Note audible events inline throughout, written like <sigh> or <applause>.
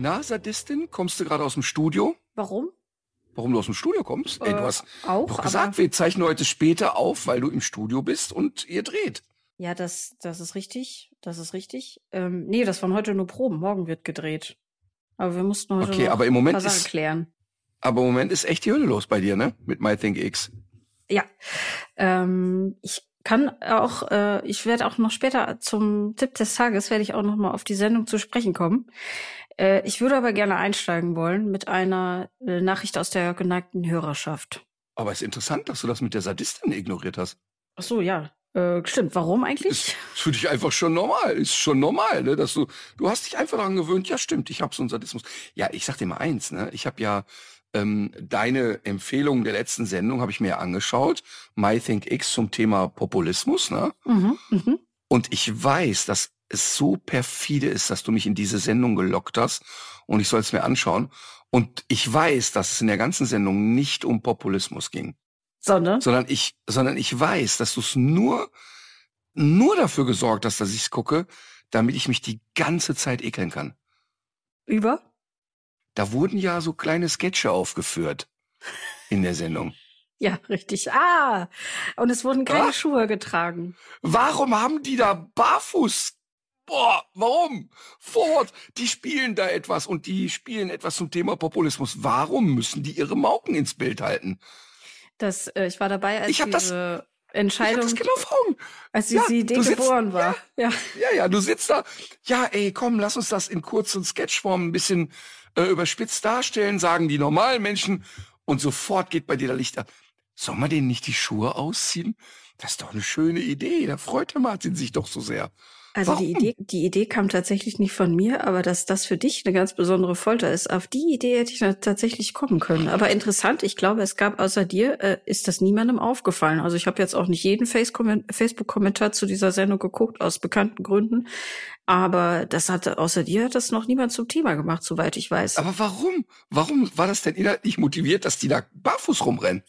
Na, Sadistin, kommst du gerade aus dem Studio? Warum? Warum du aus dem Studio kommst? Ey, du Äh, hast auch, doch gesagt, wir zeichnen heute später auf, weil du im Studio bist und ihr dreht. Ja, das, das ist richtig. Das ist richtig. Ähm, nee, das waren heute nur Proben. Morgen wird gedreht. Aber wir mussten heute Okay, noch aber im Moment ein paar Sachen ist- klären. Aber im Moment ist echt die Hölle los bei dir, ne? Mit MyThinkX. Ja. Ähm, ich kann auch, äh, ich werde auch noch später zum Tipp des Tages, werde ich auch noch mal auf die Sendung zu sprechen kommen. Äh, ich würde aber gerne einsteigen wollen mit einer äh, Nachricht aus der geneigten Hörerschaft. Aber es ist interessant, dass du das mit der Sadistin ignoriert hast. Ach so, ja. Äh, stimmt. Warum eigentlich? Ist für dich einfach schon normal. Ist schon normal, ne? Dass du, du hast dich einfach daran gewöhnt, ja stimmt, ich habe so einen Sadismus. Ja, ich sag dir mal eins, ne? Ich habe ja ähm, deine Empfehlung der letzten Sendung habe ich mir angeschaut. MyThinkX zum Thema Populismus, ne? mhm, mhm. Und ich weiß, dass es so perfide ist, dass du mich in diese Sendung gelockt hast und ich soll es mir anschauen. Und ich weiß, dass es in der ganzen Sendung nicht um Populismus ging, Sondern? sondern ich, sondern ich weiß, dass du es nur, nur dafür gesorgt hast, dass ich es gucke, damit ich mich die ganze Zeit ekeln kann. Über? Da wurden ja so kleine Sketche aufgeführt in der Sendung. <laughs> Ja, richtig. Ah, und es wurden keine Ah. Schuhe getragen. Warum haben die da barfuß? Boah, warum? Fort, die spielen da etwas und die spielen etwas zum Thema Populismus. Warum müssen die ihre Mauken ins Bild halten? Das, äh, ich war dabei, als Ich hab das- diese Ich hab Entscheidung, das genau vor Augen. als Ja, diese Idee sitzt- geboren war. Ja. Ja, ja, du sitzt da. Ja, ey, komm, lass uns das in kurzen Sketchform ein bisschen äh, überspitzt darstellen, sagen die normalen Menschen. Und sofort geht bei dir der Licht an. Soll man denen nicht die Schuhe ausziehen? Das ist doch eine schöne Idee. Da freut der Martin sich doch so sehr. Also die Warum? Idee, die Idee kam tatsächlich nicht von mir, aber dass das für dich eine ganz besondere Folter ist, auf die Idee hätte ich tatsächlich kommen können. Aber interessant, ich glaube, es gab außer dir, äh, ist das niemandem aufgefallen. Also ich habe jetzt auch nicht jeden Face- Facebook-Kommentar zu dieser Sendung geguckt, aus bekannten Gründen. Aber das hat außer dir hat das noch niemand zum Thema gemacht, soweit ich weiß. Aber warum? Warum war das denn inhaltlich motiviert, dass die da barfuß rumrennen?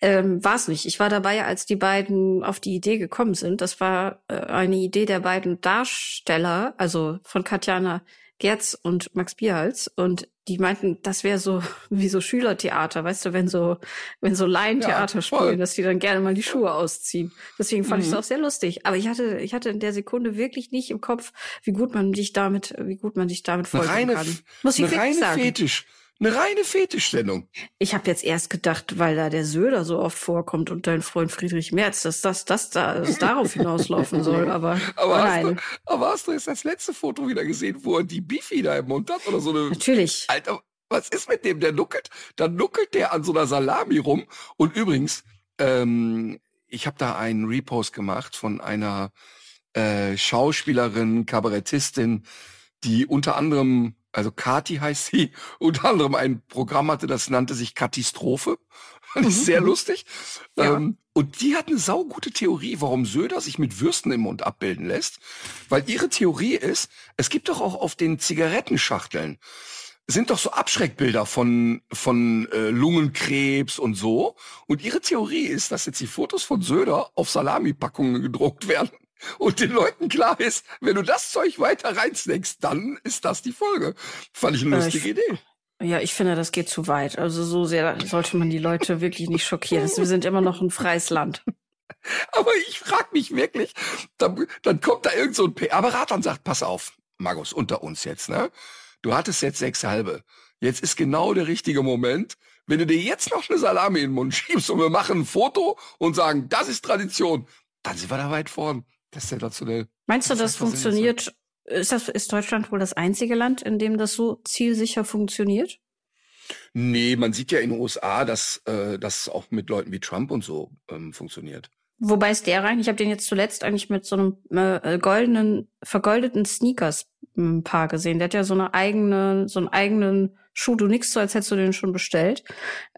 Ähm, war es nicht. Ich war dabei, als die beiden auf die Idee gekommen sind. Das war äh, eine Idee der beiden Darsteller, also von Katjana Gerz und Max Bierhals. Und die meinten, das wäre so <laughs> wie so Schülertheater, weißt du, wenn so, wenn so Laientheater Ja, spielen, dass die dann gerne mal die Schuhe ausziehen. Deswegen fand ich Mhm. es auch sehr lustig. Aber ich hatte, ich hatte in der Sekunde wirklich nicht im Kopf, wie gut man dich damit, wie gut man dich damit folgen reine, kann. Muss ich wirklich sagen. Fetisch. Eine reine Fetischsendung. Ich habe jetzt erst gedacht, weil da der Söder so oft vorkommt und dein Freund Friedrich Merz, dass das, das da dass es darauf <laughs> hinauslaufen soll. Aber, Aber hast, nein, du, aber hast du jetzt das letzte Foto wieder gesehen, wo er die Bifi da im Mund hat oder so eine natürlich. Alter, was ist mit dem? Der nuckelt, dann nuckelt der an so einer Salami rum. Und übrigens, ähm, ich habe da einen Repost gemacht von einer äh, Schauspielerin, Kabarettistin, die unter anderem, also Kati heißt sie, <laughs> unter anderem ein Programm hatte, das nannte sich Katastrophe. <laughs> Das ist Mhm, sehr lustig. Ja. Ähm, und die hat eine saugute Theorie, warum Söder sich mit Würsten im Mund abbilden lässt. Weil ihre Theorie ist, es gibt doch auch auf den Zigarettenschachteln sind doch so Abschreckbilder von, von äh, Lungenkrebs und so. Und ihre Theorie ist, dass jetzt die Fotos von Söder auf Salamipackungen gedruckt werden. Und den Leuten klar ist, wenn du das Zeug weiter reinsnackst, dann ist das die Folge. Fand ich eine lustige ich- Idee. Ja, ich finde, das geht zu weit. Also so sehr sollte man die Leute wirklich nicht schockieren. Wir sind immer noch ein freies Land. <laughs> Aber ich frag mich wirklich, dann, dann kommt da irgend so ein PR-Berater und sagt, pass auf, Markus, unter uns jetzt, ne? Du hattest jetzt sechs halbe. Jetzt ist genau der richtige Moment. Wenn du dir jetzt noch eine Salami in den Mund schiebst und wir machen ein Foto und sagen, das ist Tradition, dann sind wir da weit vorn. Das ist sensationell. Meinst du, Das das funktioniert? Ist das, ist Deutschland wohl das einzige Land, in dem das so zielsicher funktioniert? Nee, man sieht ja in den USA, dass äh, das auch mit Leuten wie Trump und so ähm, funktioniert. Wobei ist der rein? Ich habe den jetzt zuletzt eigentlich mit so einem äh, goldenen, vergoldeten Sneakers ein Paar gesehen. Der hat ja so eine eigene, so einen eigenen Schuh. Du nix so, als hättest du den schon bestellt.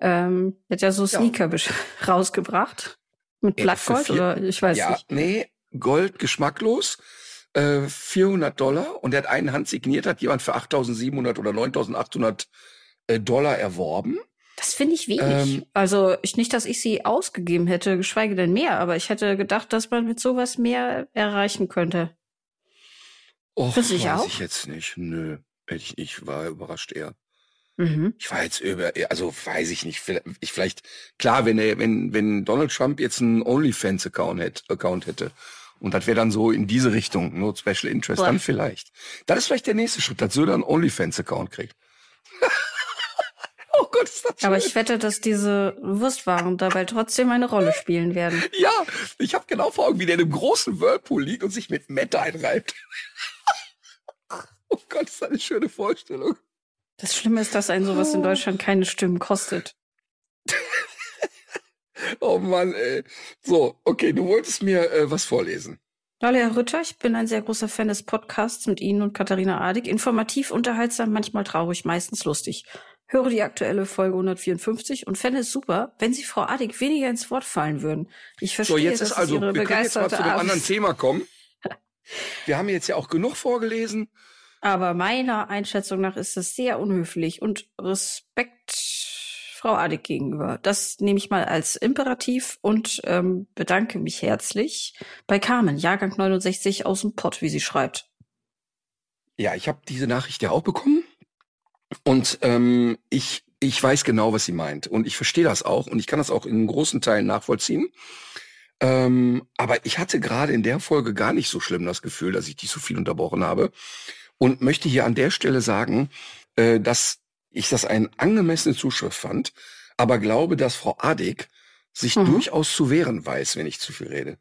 Ähm, der hat ja so Sneaker ja. <laughs> rausgebracht. Mit Blattgold oder ich weiß ja, nicht. Nee, Gold geschmacklos. Äh, 400 Dollar und der hat einen Hand signiert, hat jemand für 8.700 oder 9.800 äh, Dollar erworben. Das finde ich wenig. Ähm, also ich, nicht, dass ich sie ausgegeben hätte, geschweige denn mehr, aber ich hätte gedacht, dass man mit sowas mehr erreichen könnte. Och, weiß ich auch? ich jetzt nicht. Nö, ich nicht. War überrascht eher. Mhm. Ich war jetzt über, also weiß ich nicht. Ich vielleicht klar, wenn er, wenn wenn Donald Trump jetzt einen OnlyFans-Account hätte, Account hätte und das wäre dann so in diese Richtung, nur Special Interest, Boah. dann vielleicht. Das ist vielleicht der nächste Schritt, dass Söder einen OnlyFans-Account kriegt. <laughs> oh Gott, ist das schön. Aber ich wette, dass diese Wurstwaren dabei trotzdem eine Rolle spielen werden. Ja, ich habe genau vor Augen, wie der in einem großen Whirlpool liegt und sich mit Mette einreibt. <laughs> oh Gott, ist das eine schöne Vorstellung. Das Schlimme ist, dass ein sowas in oh. Deutschland keine Stimmen kostet. Oh Mann, ey. So, okay, du wolltest mir äh, was vorlesen. Hallo Herr Rütter, ich bin ein sehr großer Fan des Podcasts mit Ihnen und Katharina Adig. Informativ, unterhaltsam, manchmal traurig, meistens lustig. Höre die aktuelle Folge 154 und fände es super, wenn Sie Frau Adig weniger ins Wort fallen würden. Ich verstehe, so, jetzt ist also, Ihre wir können jetzt mal zu dem anderen Thema <laughs> kommen. Wir haben jetzt ja auch genug vorgelesen. Aber meiner Einschätzung nach ist es sehr unhöflich und Respekt Frau Adig gegenüber. Das nehme ich mal als Imperativ und ähm, bedanke mich herzlich bei Carmen, Jahrgang 69 aus dem Pott, wie sie schreibt. Ja, ich habe diese Nachricht ja auch bekommen und ähm, ich ich weiß genau, was sie meint und ich verstehe das auch und ich kann das auch in großen Teilen nachvollziehen. Ähm, aber ich hatte gerade in der Folge gar nicht so schlimm das Gefühl, dass ich dich so viel unterbrochen habe und möchte hier an der Stelle sagen, äh, dass ich das eine angemessene Zuschrift fand, aber glaube, dass Frau Adig sich mhm. durchaus zu wehren weiß, wenn ich zu viel rede.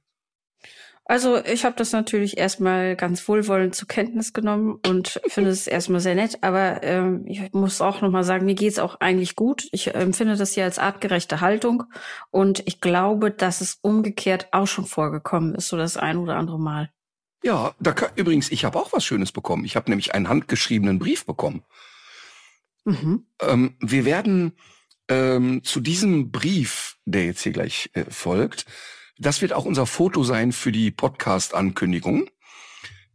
Also ich habe das natürlich erstmal ganz wohlwollend zur Kenntnis genommen und finde es erstmal sehr nett, aber ähm, ich muss auch nochmal sagen, mir geht's auch eigentlich gut. Ich empfinde das hier als artgerechte Haltung und ich glaube, dass es umgekehrt auch schon vorgekommen ist, so das ein oder andere Mal. Ja, da kann, übrigens, ich habe auch was Schönes bekommen. Ich habe nämlich einen handgeschriebenen Brief bekommen. Mhm. Ähm, wir werden ähm, zu diesem Brief, der jetzt hier gleich äh, folgt, das wird auch unser Foto sein für die Podcast-Ankündigung.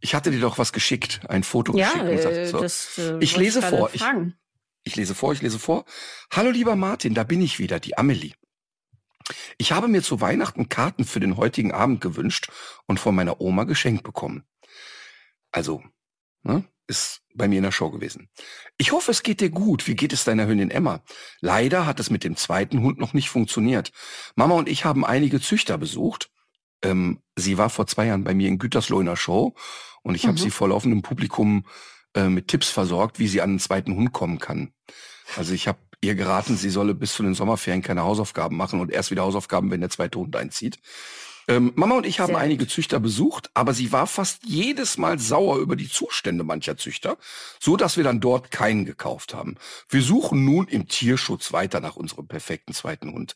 Ich hatte dir doch was geschickt, ein Foto ja, geschickt. Und sagte, so. das, äh, ich lese vor. Ich, ich lese vor, ich lese vor. Hallo lieber Martin, da bin ich wieder, die Amelie. Ich habe mir zu Weihnachten Karten für den heutigen Abend gewünscht und von meiner Oma geschenkt bekommen. Also, ne, ist bei mir in der Show gewesen. Ich hoffe, es geht dir gut. Wie geht es deiner Hündin Emma? Leider hat es mit dem zweiten Hund noch nicht funktioniert. Mama und ich haben einige Züchter besucht. Ähm, sie war vor zwei Jahren bei mir in Gütersloh in der Show und ich mhm. habe sie vor laufendem Publikum äh, mit Tipps versorgt, wie sie an einen zweiten Hund kommen kann. Also ich habe ihr geraten, sie solle bis zu den Sommerferien keine Hausaufgaben machen und erst wieder Hausaufgaben, wenn der zweite Hund einzieht. Ähm, Mama und ich haben Sehr einige Züchter besucht, aber sie war fast jedes Mal sauer über die Zustände mancher Züchter, so dass wir dann dort keinen gekauft haben. Wir suchen nun im Tierschutz weiter nach unserem perfekten zweiten Hund.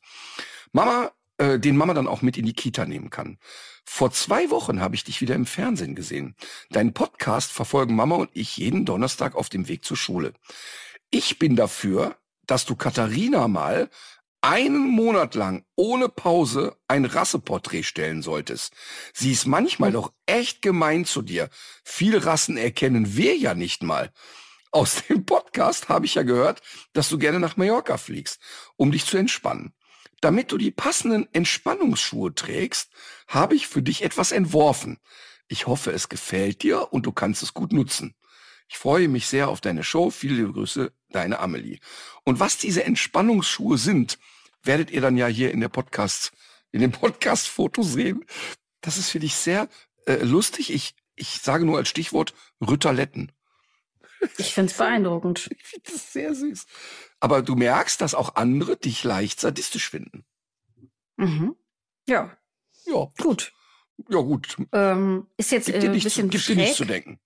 Mama, äh, den Mama dann auch mit in die Kita nehmen kann. Vor zwei Wochen habe ich dich wieder im Fernsehen gesehen. Deinen Podcast verfolgen Mama und ich jeden Donnerstag auf dem Weg zur Schule. Ich bin dafür, dass du Katharina mal einen Monat lang ohne Pause ein Rasseporträt stellen solltest. Sie ist manchmal hm. doch echt gemein zu dir. Viele Rassen erkennen wir ja nicht mal. Aus dem Podcast habe ich ja gehört, dass du gerne nach Mallorca fliegst, um dich zu entspannen. Damit du die passenden Entspannungsschuhe trägst, habe ich für dich etwas entworfen. Ich hoffe, es gefällt dir und du kannst es gut nutzen. Ich freue mich sehr auf deine Show. Viele Grüße, deine Amelie. Und was diese Entspannungsschuhe sind, werdet ihr dann ja hier in der Podcast, in dem Podcast-Foto sehen. Das ist für dich sehr äh, lustig. Ich, ich sage nur als Stichwort Rütterletten. Ich finde es beeindruckend. <laughs> Ich finde das sehr süß. Aber du merkst, dass auch andere dich leicht sadistisch finden. Mhm. Ja. Ja. Gut. Ja, gut. Ähm, ist jetzt äh, ein bisschen zu, gibt dir nichts zu denken.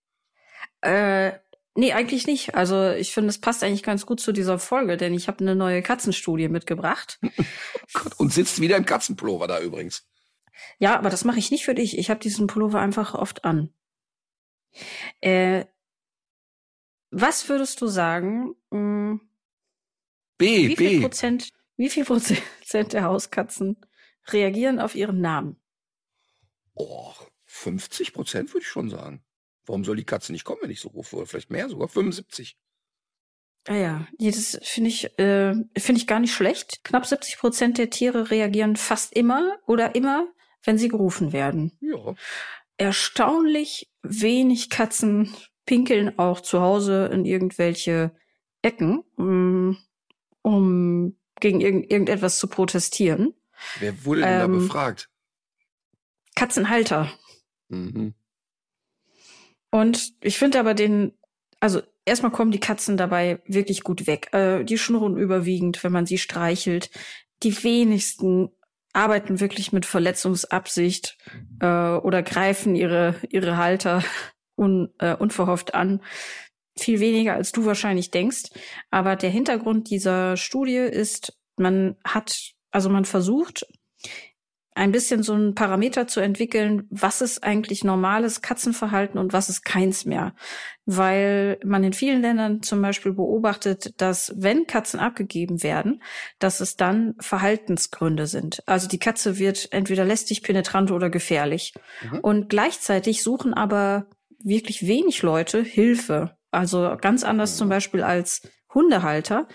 Äh, nee, eigentlich nicht. Also ich finde, es passt eigentlich ganz gut zu dieser Folge, denn ich habe eine neue Katzenstudie mitgebracht. <laughs> und sitzt wieder im Katzenpullover da übrigens. Ja, aber das mache ich nicht für dich. Ich habe diesen Pullover einfach oft an. Äh, was würdest du sagen? Mh, hm, B, wie B. Viel Prozent, wie viel Prozent der Hauskatzen reagieren auf ihren Namen? Oh, 50 Prozent würde ich schon sagen. Warum soll die Katze nicht kommen, wenn ich so rufe? Oder vielleicht mehr, sogar 75. Ah ja, das finde ich, äh, finde ich gar nicht schlecht. Knapp 70 Prozent der Tiere reagieren fast immer oder immer, wenn sie gerufen werden. Ja. Erstaunlich wenig Katzen pinkeln auch zu Hause in irgendwelche Ecken, um, um gegen irg irgendetwas zu protestieren. Wer wurde denn Ähm, da befragt? Katzenhalter. Mhm. Und ich finde aber den, also erstmal kommen die Katzen dabei wirklich gut weg. Äh, die schnurren überwiegend, wenn man sie streichelt. Die wenigsten arbeiten wirklich mit Verletzungsabsicht äh, oder greifen ihre, ihre Halter <laughs> un, äh, unverhofft an. Viel weniger, als du wahrscheinlich denkst. Aber der Hintergrund dieser Studie ist, man hat, also man versucht, ein bisschen so ein Parameter zu entwickeln, was ist eigentlich normales Katzenverhalten und was ist keins mehr. Weil man in vielen Ländern zum Beispiel beobachtet, dass wenn Katzen abgegeben werden, dass es dann Verhaltensgründe sind. Also die Katze wird entweder lästig, penetrant oder gefährlich. Mhm. Und gleichzeitig suchen aber wirklich wenig Leute Hilfe. Also ganz anders zum Beispiel als Hundehalter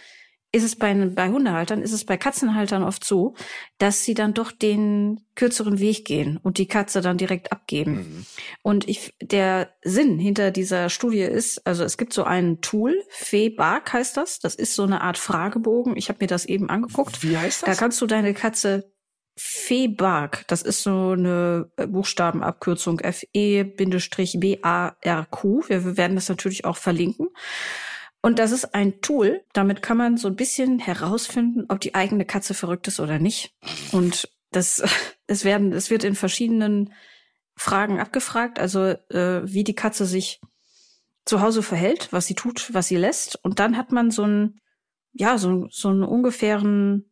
ist es bei, bei Hundehaltern, ist es bei Katzenhaltern oft so, dass sie dann doch den kürzeren Weg gehen und die Katze dann direkt abgeben. Mhm. Und ich, der Sinn hinter dieser Studie ist, also es gibt so ein Tool, FEBAG heißt das. Das ist so eine Art Fragebogen. Ich habe mir das eben angeguckt. Wie heißt Da das? kannst du deine Katze FEBAG, das ist so eine äh, Buchstabenabkürzung F-E-B-A-R-Q. Wir werden das natürlich auch verlinken. Und das ist ein Tool, damit kann man so ein bisschen herausfinden, ob die eigene Katze verrückt ist oder nicht. Und das, <laughs> es werden, es wird in verschiedenen Fragen abgefragt, also äh, wie die Katze sich zu Hause verhält, was sie tut, was sie lässt. Und dann hat man so einen, ja, so, so einen ungefähren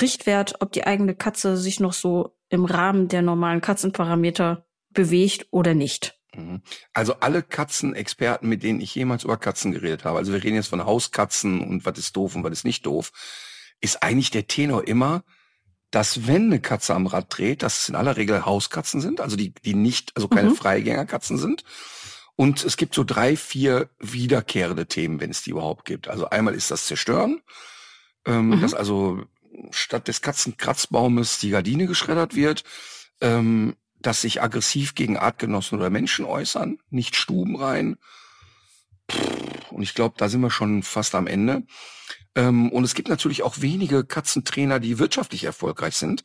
Richtwert, ob die eigene Katze sich noch so im Rahmen der normalen Katzenparameter bewegt oder nicht. Mhm. Also alle Katzenexperten, mit denen ich jemals über Katzen geredet habe, also wir reden jetzt von Hauskatzen und was ist doof und was ist nicht doof, ist eigentlich der Tenor immer, dass wenn eine Katze am Rad dreht, dass es in aller Regel Hauskatzen sind, also die, die nicht, also keine Mhm. Freigängerkatzen sind. Und es gibt so drei, vier wiederkehrende Themen, wenn es die überhaupt gibt. Also einmal ist das Zerstören, ähm, Mhm. dass also statt des Katzenkratzbaumes die Gardine geschreddert wird, ähm, dass sich aggressiv gegen Artgenossen oder Menschen äußern, nicht Stuben rein. Und ich glaube, da sind wir schon fast am Ende. Ähm, und es gibt natürlich auch wenige Katzentrainer, die wirtschaftlich erfolgreich sind.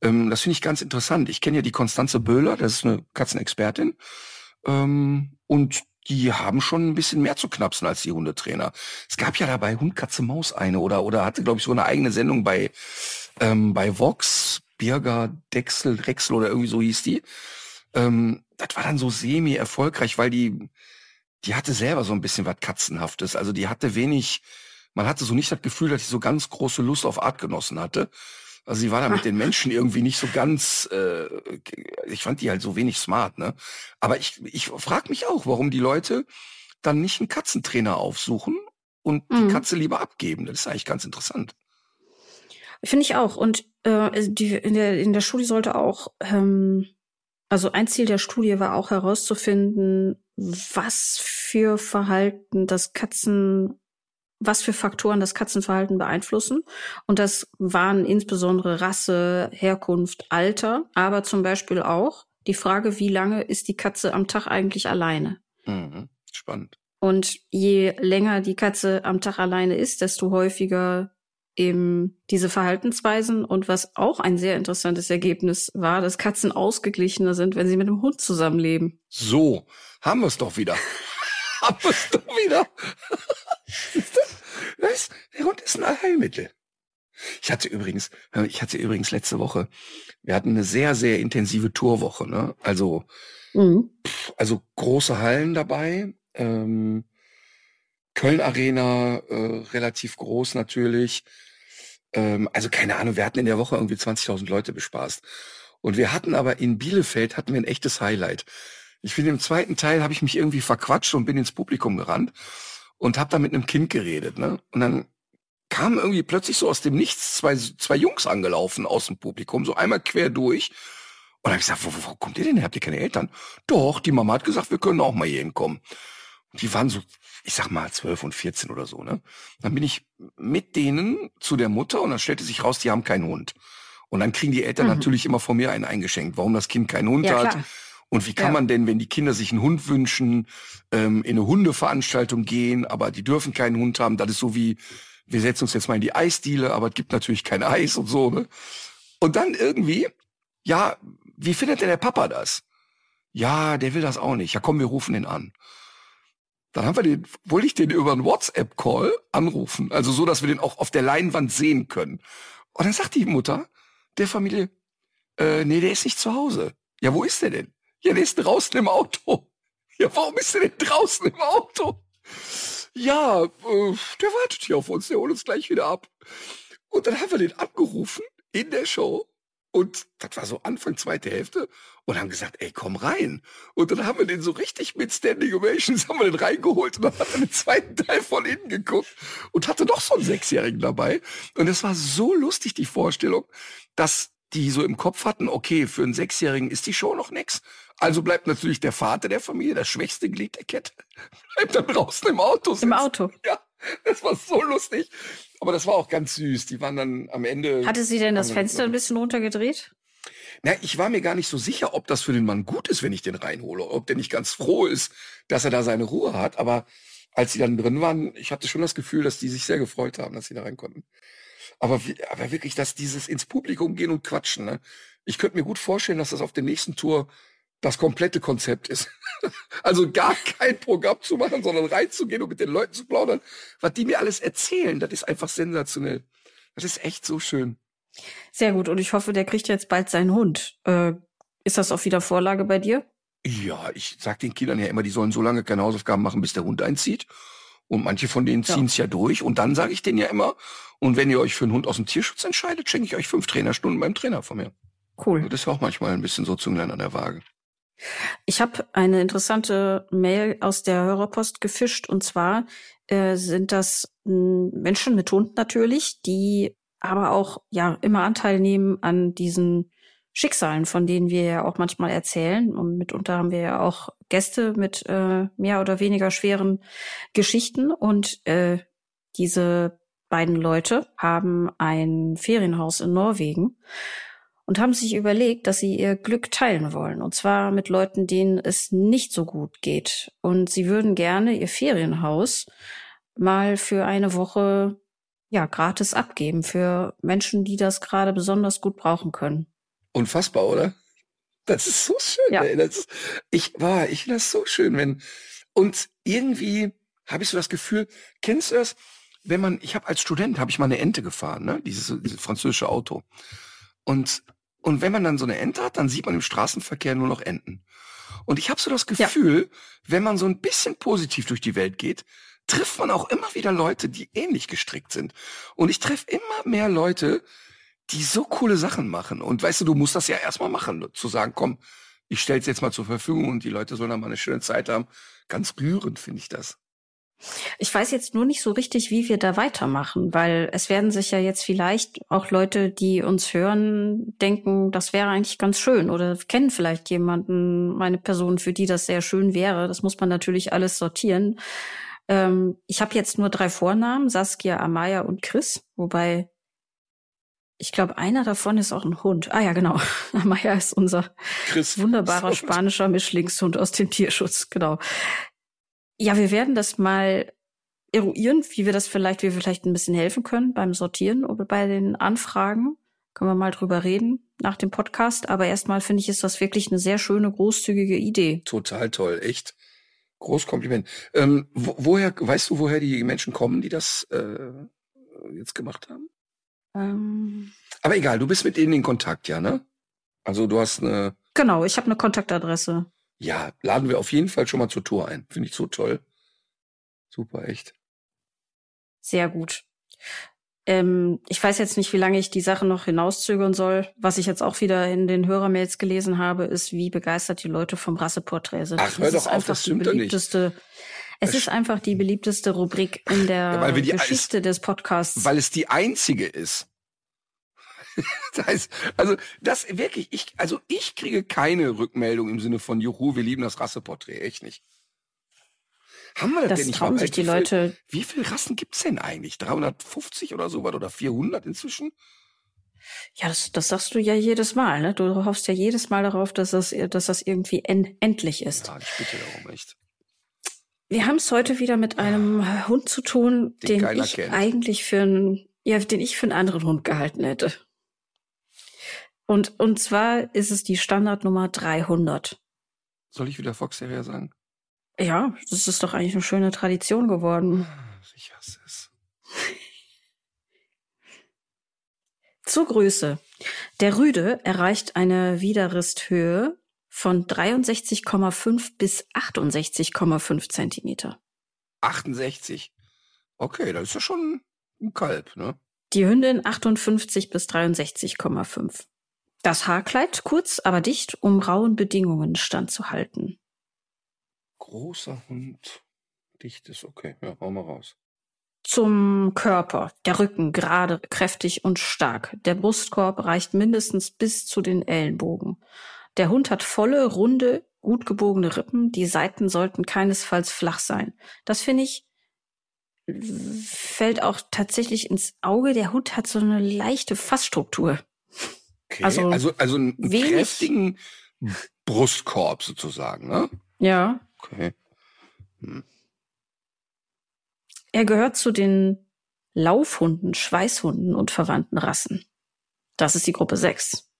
Ähm, das finde ich ganz interessant. Ich kenne ja die Konstanze Böhler, das ist eine Katzenexpertin. Ähm, und die haben schon ein bisschen mehr zu knapsen als die Hundetrainer. Es gab ja dabei Hund, Katze, Maus eine oder, oder hatte, glaube ich, so eine eigene Sendung bei, bei Vox, Birger, Dexel, Drechsel oder irgendwie so hieß die. Ähm, das war dann so semi-erfolgreich, weil die, die hatte selber so ein bisschen was Katzenhaftes. Also die hatte wenig, man hatte so nicht das Gefühl, dass sie so ganz große Lust auf Artgenossen hatte. Also sie war da mit den Menschen irgendwie nicht so ganz, äh, ich fand die halt so wenig smart, ne? Aber ich, ich frage mich auch, warum die Leute dann nicht einen Katzentrainer aufsuchen und Mhm. die Katze lieber abgeben. Das ist eigentlich ganz interessant. Finde ich auch. Und äh, die, in, der, in der Studie sollte auch, ähm, also ein Ziel der Studie war auch herauszufinden, was für Verhalten das Katzen, was für Faktoren das Katzenverhalten beeinflussen. Und das waren insbesondere Rasse, Herkunft, Alter, aber zum Beispiel auch die Frage, wie lange ist die Katze am Tag eigentlich alleine? Mhm. Spannend. Und je länger die Katze am Tag alleine ist, desto häufiger eben diese Verhaltensweisen. Und was auch ein sehr interessantes Ergebnis war, dass Katzen ausgeglichener sind, wenn sie mit dem Hund zusammenleben. So, haben wir es doch wieder. <laughs> haben wir es doch wieder. Das, der Hund ist ein Allheilmittel. Ich hatte übrigens, ich hatte übrigens letzte Woche, wir hatten eine sehr, sehr intensive Tourwoche, ne? Also, also große Hallen dabei, ähm, Köln Arena, äh, relativ groß natürlich. Ähm, also keine Ahnung, wir hatten in der Woche irgendwie 20.000 Leute bespaßt. Und wir hatten aber in Bielefeld hatten wir ein echtes Highlight. Ich finde, im zweiten Teil habe ich mich irgendwie verquatscht und bin ins Publikum gerannt und habe da mit einem Kind geredet. Ne? Und dann kamen irgendwie plötzlich so aus dem Nichts zwei, zwei Jungs angelaufen aus dem Publikum, so einmal quer durch. Und dann habe ich gesagt, wo, wo, wo kommt ihr denn her? Habt ihr keine Eltern? Doch, die Mama hat gesagt, wir können auch mal hier hinkommen. Und die waren so, ich sag mal, zwölf und vierzehn oder so. Ne? Dann bin ich mit denen zu der Mutter und dann stellte sich raus, die haben keinen Hund. Und dann kriegen die Eltern mhm. natürlich immer von mir einen eingeschenkt, warum das Kind keinen Hund ja, hat. Klar. Und wie kann ja. man denn, wenn die Kinder sich einen Hund wünschen, ähm, in eine Hundeveranstaltung gehen, aber die dürfen keinen Hund haben? Das ist so wie, wir setzen uns jetzt mal in die Eisdiele, aber es gibt natürlich kein Eis und so. Ne? Und dann irgendwie, ja, wie findet denn der Papa das? Ja, der will das auch nicht. Ja, komm, wir rufen ihn an. Dann haben wir den, wollte ich den über einen WhatsApp-Call anrufen, also so, dass wir den auch auf der Leinwand sehen können. Und dann sagt die Mutter der Familie, äh, nee, der ist nicht zu Hause. Ja, wo ist der denn? Ja, der ist draußen im Auto. <laughs> Ja, warum ist der denn draußen im Auto? Ja, äh, der wartet hier auf uns, der holt uns gleich wieder ab. Und dann haben wir den angerufen in der Show. Und das war so Anfang zweite Hälfte und haben gesagt, ey, komm rein. Und dann haben wir den so richtig mit Standing Ovations <laughs> haben wir den reingeholt und dann hat er den zweiten Teil von innen geguckt und hatte doch so einen Sechsjährigen dabei. Und es war so lustig, die Vorstellung, dass die so im Kopf hatten, okay, für einen Sechsjährigen ist die Show noch nix. Also bleibt natürlich der Vater der Familie, das schwächste Glied der Kette, <laughs> bleibt dann draußen im Auto sitzen. Im Auto. Ja, das war so lustig. Aber das war auch ganz süß. Die waren dann am Ende. Hatte sie denn das Fenster ein bisschen runtergedreht? Na, ich war mir gar nicht so sicher, ob das für den Mann gut ist, wenn ich den reinhole, ob der nicht ganz froh ist, dass er da seine Ruhe hat. Aber als sie dann drin waren, ich hatte schon das Gefühl, dass die sich sehr gefreut haben, dass sie da rein konnten. Aber, aber wirklich, dass dieses ins Publikum gehen und quatschen. Ne? Ich könnte mir gut vorstellen, dass das auf der nächsten Tour das komplette Konzept ist. <laughs> also gar kein Programm zu machen, sondern reinzugehen und mit den Leuten zu plaudern. Was die mir alles erzählen, das ist einfach sensationell. Das ist echt so schön. Sehr gut. Und ich hoffe, der kriegt jetzt bald seinen Hund. Äh, ist das auch wieder Vorlage bei dir? Ja, ich sag den Kindern ja immer, die sollen so lange keine Hausaufgaben machen, bis der Hund einzieht. Und manche von denen ziehen es ja. ja durch. Und dann sage ich denen ja immer, und wenn ihr euch für einen Hund aus dem Tierschutz entscheidet, schenke ich euch fünf Trainerstunden beim Trainer von mir. Cool. Das ist auch manchmal ein bisschen so Zünglein an der Waage. Ich habe eine interessante Mail aus der Hörerpost gefischt. Und zwar äh, sind das hm, Menschen mit Hund natürlich, die aber auch ja immer Anteil nehmen an diesen Schicksalen, von denen wir ja auch manchmal erzählen. Und mitunter haben wir ja auch Gäste mit äh, mehr oder weniger schweren Geschichten. Und äh, diese beiden Leute haben ein Ferienhaus in Norwegen und haben sich überlegt, dass sie ihr Glück teilen wollen. Und zwar mit Leuten, denen es nicht so gut geht. Und sie würden gerne ihr Ferienhaus mal für eine Woche ja gratis abgeben für Menschen, die das gerade besonders gut brauchen können. Unfassbar, oder? Das ist so schön. Ja. Ey. Das, ich war, ich finde das so schön, wenn und irgendwie habe ich so das Gefühl, kennst du das? Wenn man, ich habe als Student habe ich mal eine Ente gefahren, ne? Dieses, dieses französische Auto. Und und wenn man dann so eine Ente hat, dann sieht man im Straßenverkehr nur noch Enten. Und ich habe so das Gefühl, ja. wenn man so ein bisschen positiv durch die Welt geht, trifft man auch immer wieder Leute, die ähnlich gestrickt sind. Und ich treffe immer mehr Leute, die so coole Sachen machen. Und weißt du, du musst das ja erstmal machen, zu sagen, komm, ich stell's jetzt mal zur Verfügung und die Leute sollen dann mal eine schöne Zeit haben. Ganz rührend finde ich das. Ich weiß jetzt nur nicht so richtig, wie wir da weitermachen, weil es werden sich ja jetzt vielleicht auch Leute, die uns hören, denken, das wäre eigentlich ganz schön oder kennen vielleicht jemanden, meine Person, für die das sehr schön wäre. Das muss man natürlich alles sortieren. Ähm, ich habe jetzt nur drei Vornamen, Saskia, Amaya und Chris, wobei ich glaube, einer davon ist auch ein Hund. Ah ja, genau. <laughs> Amaya ist unser Chris. wunderbarer <laughs> spanischer Mischlingshund aus dem Tierschutz, genau. Ja, wir werden das mal eruieren, wie wir das vielleicht, wie wir vielleicht ein bisschen helfen können beim Sortieren oder bei den Anfragen. Können wir mal drüber reden nach dem Podcast. Aber erstmal finde ich, ist das wirklich eine sehr schöne, großzügige Idee. Total toll, echt. Großkompliment. Ähm, wo, woher, weißt du, woher die Menschen kommen, die das äh, jetzt gemacht haben? Ähm, Aber egal, du bist mit denen in Kontakt, ja, ne? Also du hast eine. Genau, ich habe eine Kontaktadresse. Ja, laden wir auf jeden Fall schon mal zur Tour ein. Finde ich so toll. Super, echt. Sehr gut. ähm, ich weiß jetzt nicht, wie lange ich die Sache noch hinauszögern soll. Was ich jetzt auch wieder in den Hörermails gelesen habe, ist, wie begeistert die Leute vom Rasseporträt sind. Ach, hör das doch ist auf, einfach das die stimmt doch nicht. beliebteste. Es ist einfach die beliebteste Rubrik in der Ja, weil wir die Geschichte des Podcasts. Weil es die einzige ist. <laughs> das heißt, also das wirklich, ich, also ich kriege keine Rückmeldung im Sinne von Juhu, wir lieben das Rasseporträt, echt nicht. Haben wir das, Das denn nicht trauen sich die Wie viel- Leute- Wie viele Rassen gibt's denn eigentlich? 350 oder so was oder 400 inzwischen? Ja, das, das sagst du ja jedes Mal. Ne? Du hoffst ja jedes Mal darauf, dass das, dass das irgendwie en endlich ist. Ja, ich bitte darum echt. Wir haben es heute wieder mit einem Hund zu tun, Den den, ich kennt. eigentlich für einen, ja, den ich für einen anderen Hund gehalten hätte. Und, und zwar ist es die Standardnummer 300. Soll ich wieder Fox Terrier sagen? Ja, das ist doch eigentlich eine schöne Tradition geworden. Ich hasse es. <laughs> Zur Größe. Der Rüde erreicht eine Widerristhöhe von 63,5 bis 68,5 Zentimeter. 68. Okay, das ist ja schon ein Kalb, ne? Die Hündin 58 bis 63,5. Das Haarkleid kurz, aber dicht, um rauen Bedingungen standzuhalten. Großer Hund. Dichtes, okay. Ja, hau mal raus. Zum Körper. Der Rücken gerade, kräftig und stark. Der Brustkorb reicht mindestens bis zu den Ellenbogen. Der Hund hat volle, runde, gut gebogene Rippen. Die Seiten sollten keinesfalls flach sein. Das finde ich fällt auch tatsächlich ins Auge. Der Hund hat so eine leichte Fassstruktur. Okay, Also, also, also, einen wenig- kräftigen Brustkorb sozusagen, ne? Ja, Okay. Er gehört zu den Laufhunden, Schweißhunden und verwandten Rassen. Das ist die Gruppe 6.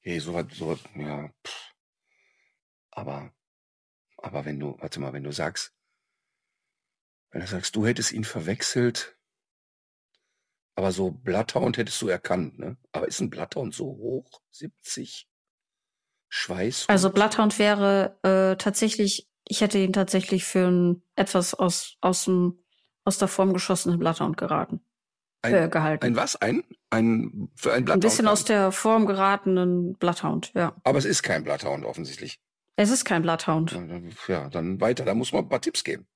Okay, so was, so was, ja. Pff. Aber, aber wenn du, warte mal, wenn du sagst, wenn du sagst, du hättest ihn verwechselt, aber so Bloodhound hättest du erkannt, ne? Aber ist ein Bloodhound so hoch? 70? Schweiß? Also Bloodhound wäre äh, tatsächlich, ich hätte ihn tatsächlich für ein etwas aus, aus, dem, aus der Form geschossenen Bloodhound geraten, ein, äh, gehalten. ein was? Ein? Ein, für ein ein Bloodhound? bisschen aus der Form geratenen Bloodhound, ja. aber es ist kein Bloodhound offensichtlich. Es ist kein Bloodhound. Ja, dann weiter. Da muss man ein paar Tipps geben.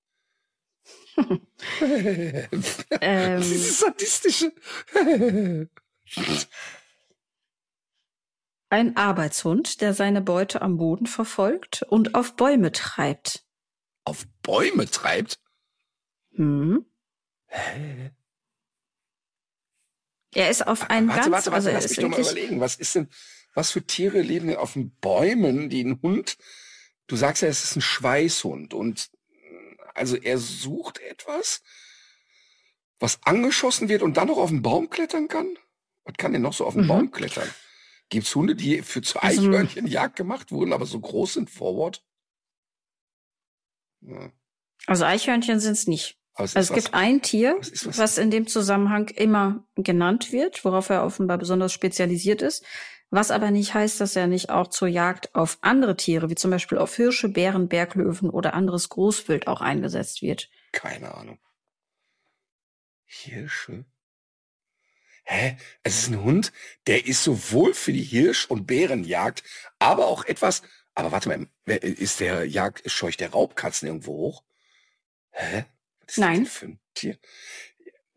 Ähm, Dieses sadistische. ein Arbeitshund, der seine Beute am Boden verfolgt und auf Bäume treibt. Auf Bäume treibt? Hm. Hä? Er ist auf einen warte, ganz, warte, warte, also lass ist mich doch mal überlegen. Was ist denn, was für Tiere leben denn auf den Bäumen, die ein Hund, du sagst ja, es ist ein Schweißhund und also er sucht etwas, was angeschossen wird und dann noch auf den Baum klettern kann? Was kann denn noch so auf den Mhm. Baum klettern? Gibt's Hunde, die für zur Also- Eichhörnchenjagd gemacht wurden, aber so groß sind, forward? Ja, also Eichhörnchen sind es nicht. Also es was- gibt ein Tier, was was? was in dem Zusammenhang immer genannt wird, worauf er offenbar besonders spezialisiert ist, was aber nicht heißt, dass er nicht auch zur Jagd auf andere Tiere, wie zum Beispiel auf Hirsche, Bären, Berglöwen oder anderes Großwild auch eingesetzt wird. Keine Ahnung. Hirsche? Hä? Es ist ein Hund, der ist sowohl für die Hirsch- und Bärenjagd, aber auch etwas. Aber warte mal, ist der Jagd, scheucht der Raubkatzen irgendwo hoch? Hä? Was ist das Nein. denn für ein Tier?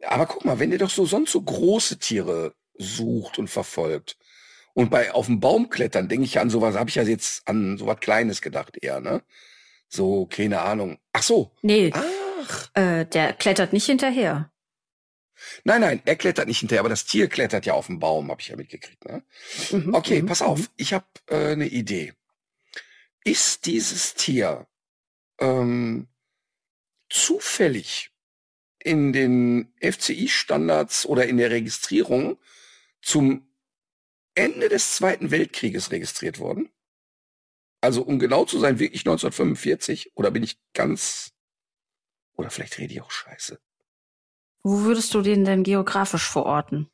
Aber guck mal, wenn der doch so sonst so große Tiere sucht und verfolgt. Und bei auf dem Baum klettern, denke ich an sowas, habe ich ja jetzt an sowas Kleines gedacht eher, ne? So, keine Ahnung. Ach so. Nee, Ach. äh, der klettert nicht hinterher. Nein, nein, er klettert nicht hinterher, aber das Tier klettert ja auf den Baum, habe ich ja mitgekriegt. Ne? Mhm, Okay, mhm, pass auf, ich habe äh, eine Idee. Ist dieses Tier ähm, zufällig in den FCI-Standards oder in der Registrierung zum Ende des Zweiten Weltkrieges registriert worden? Also um genau zu sein, wirklich 1945? Oder bin ich ganz... Oder vielleicht rede ich auch scheiße. Wo würdest du den denn geografisch verorten?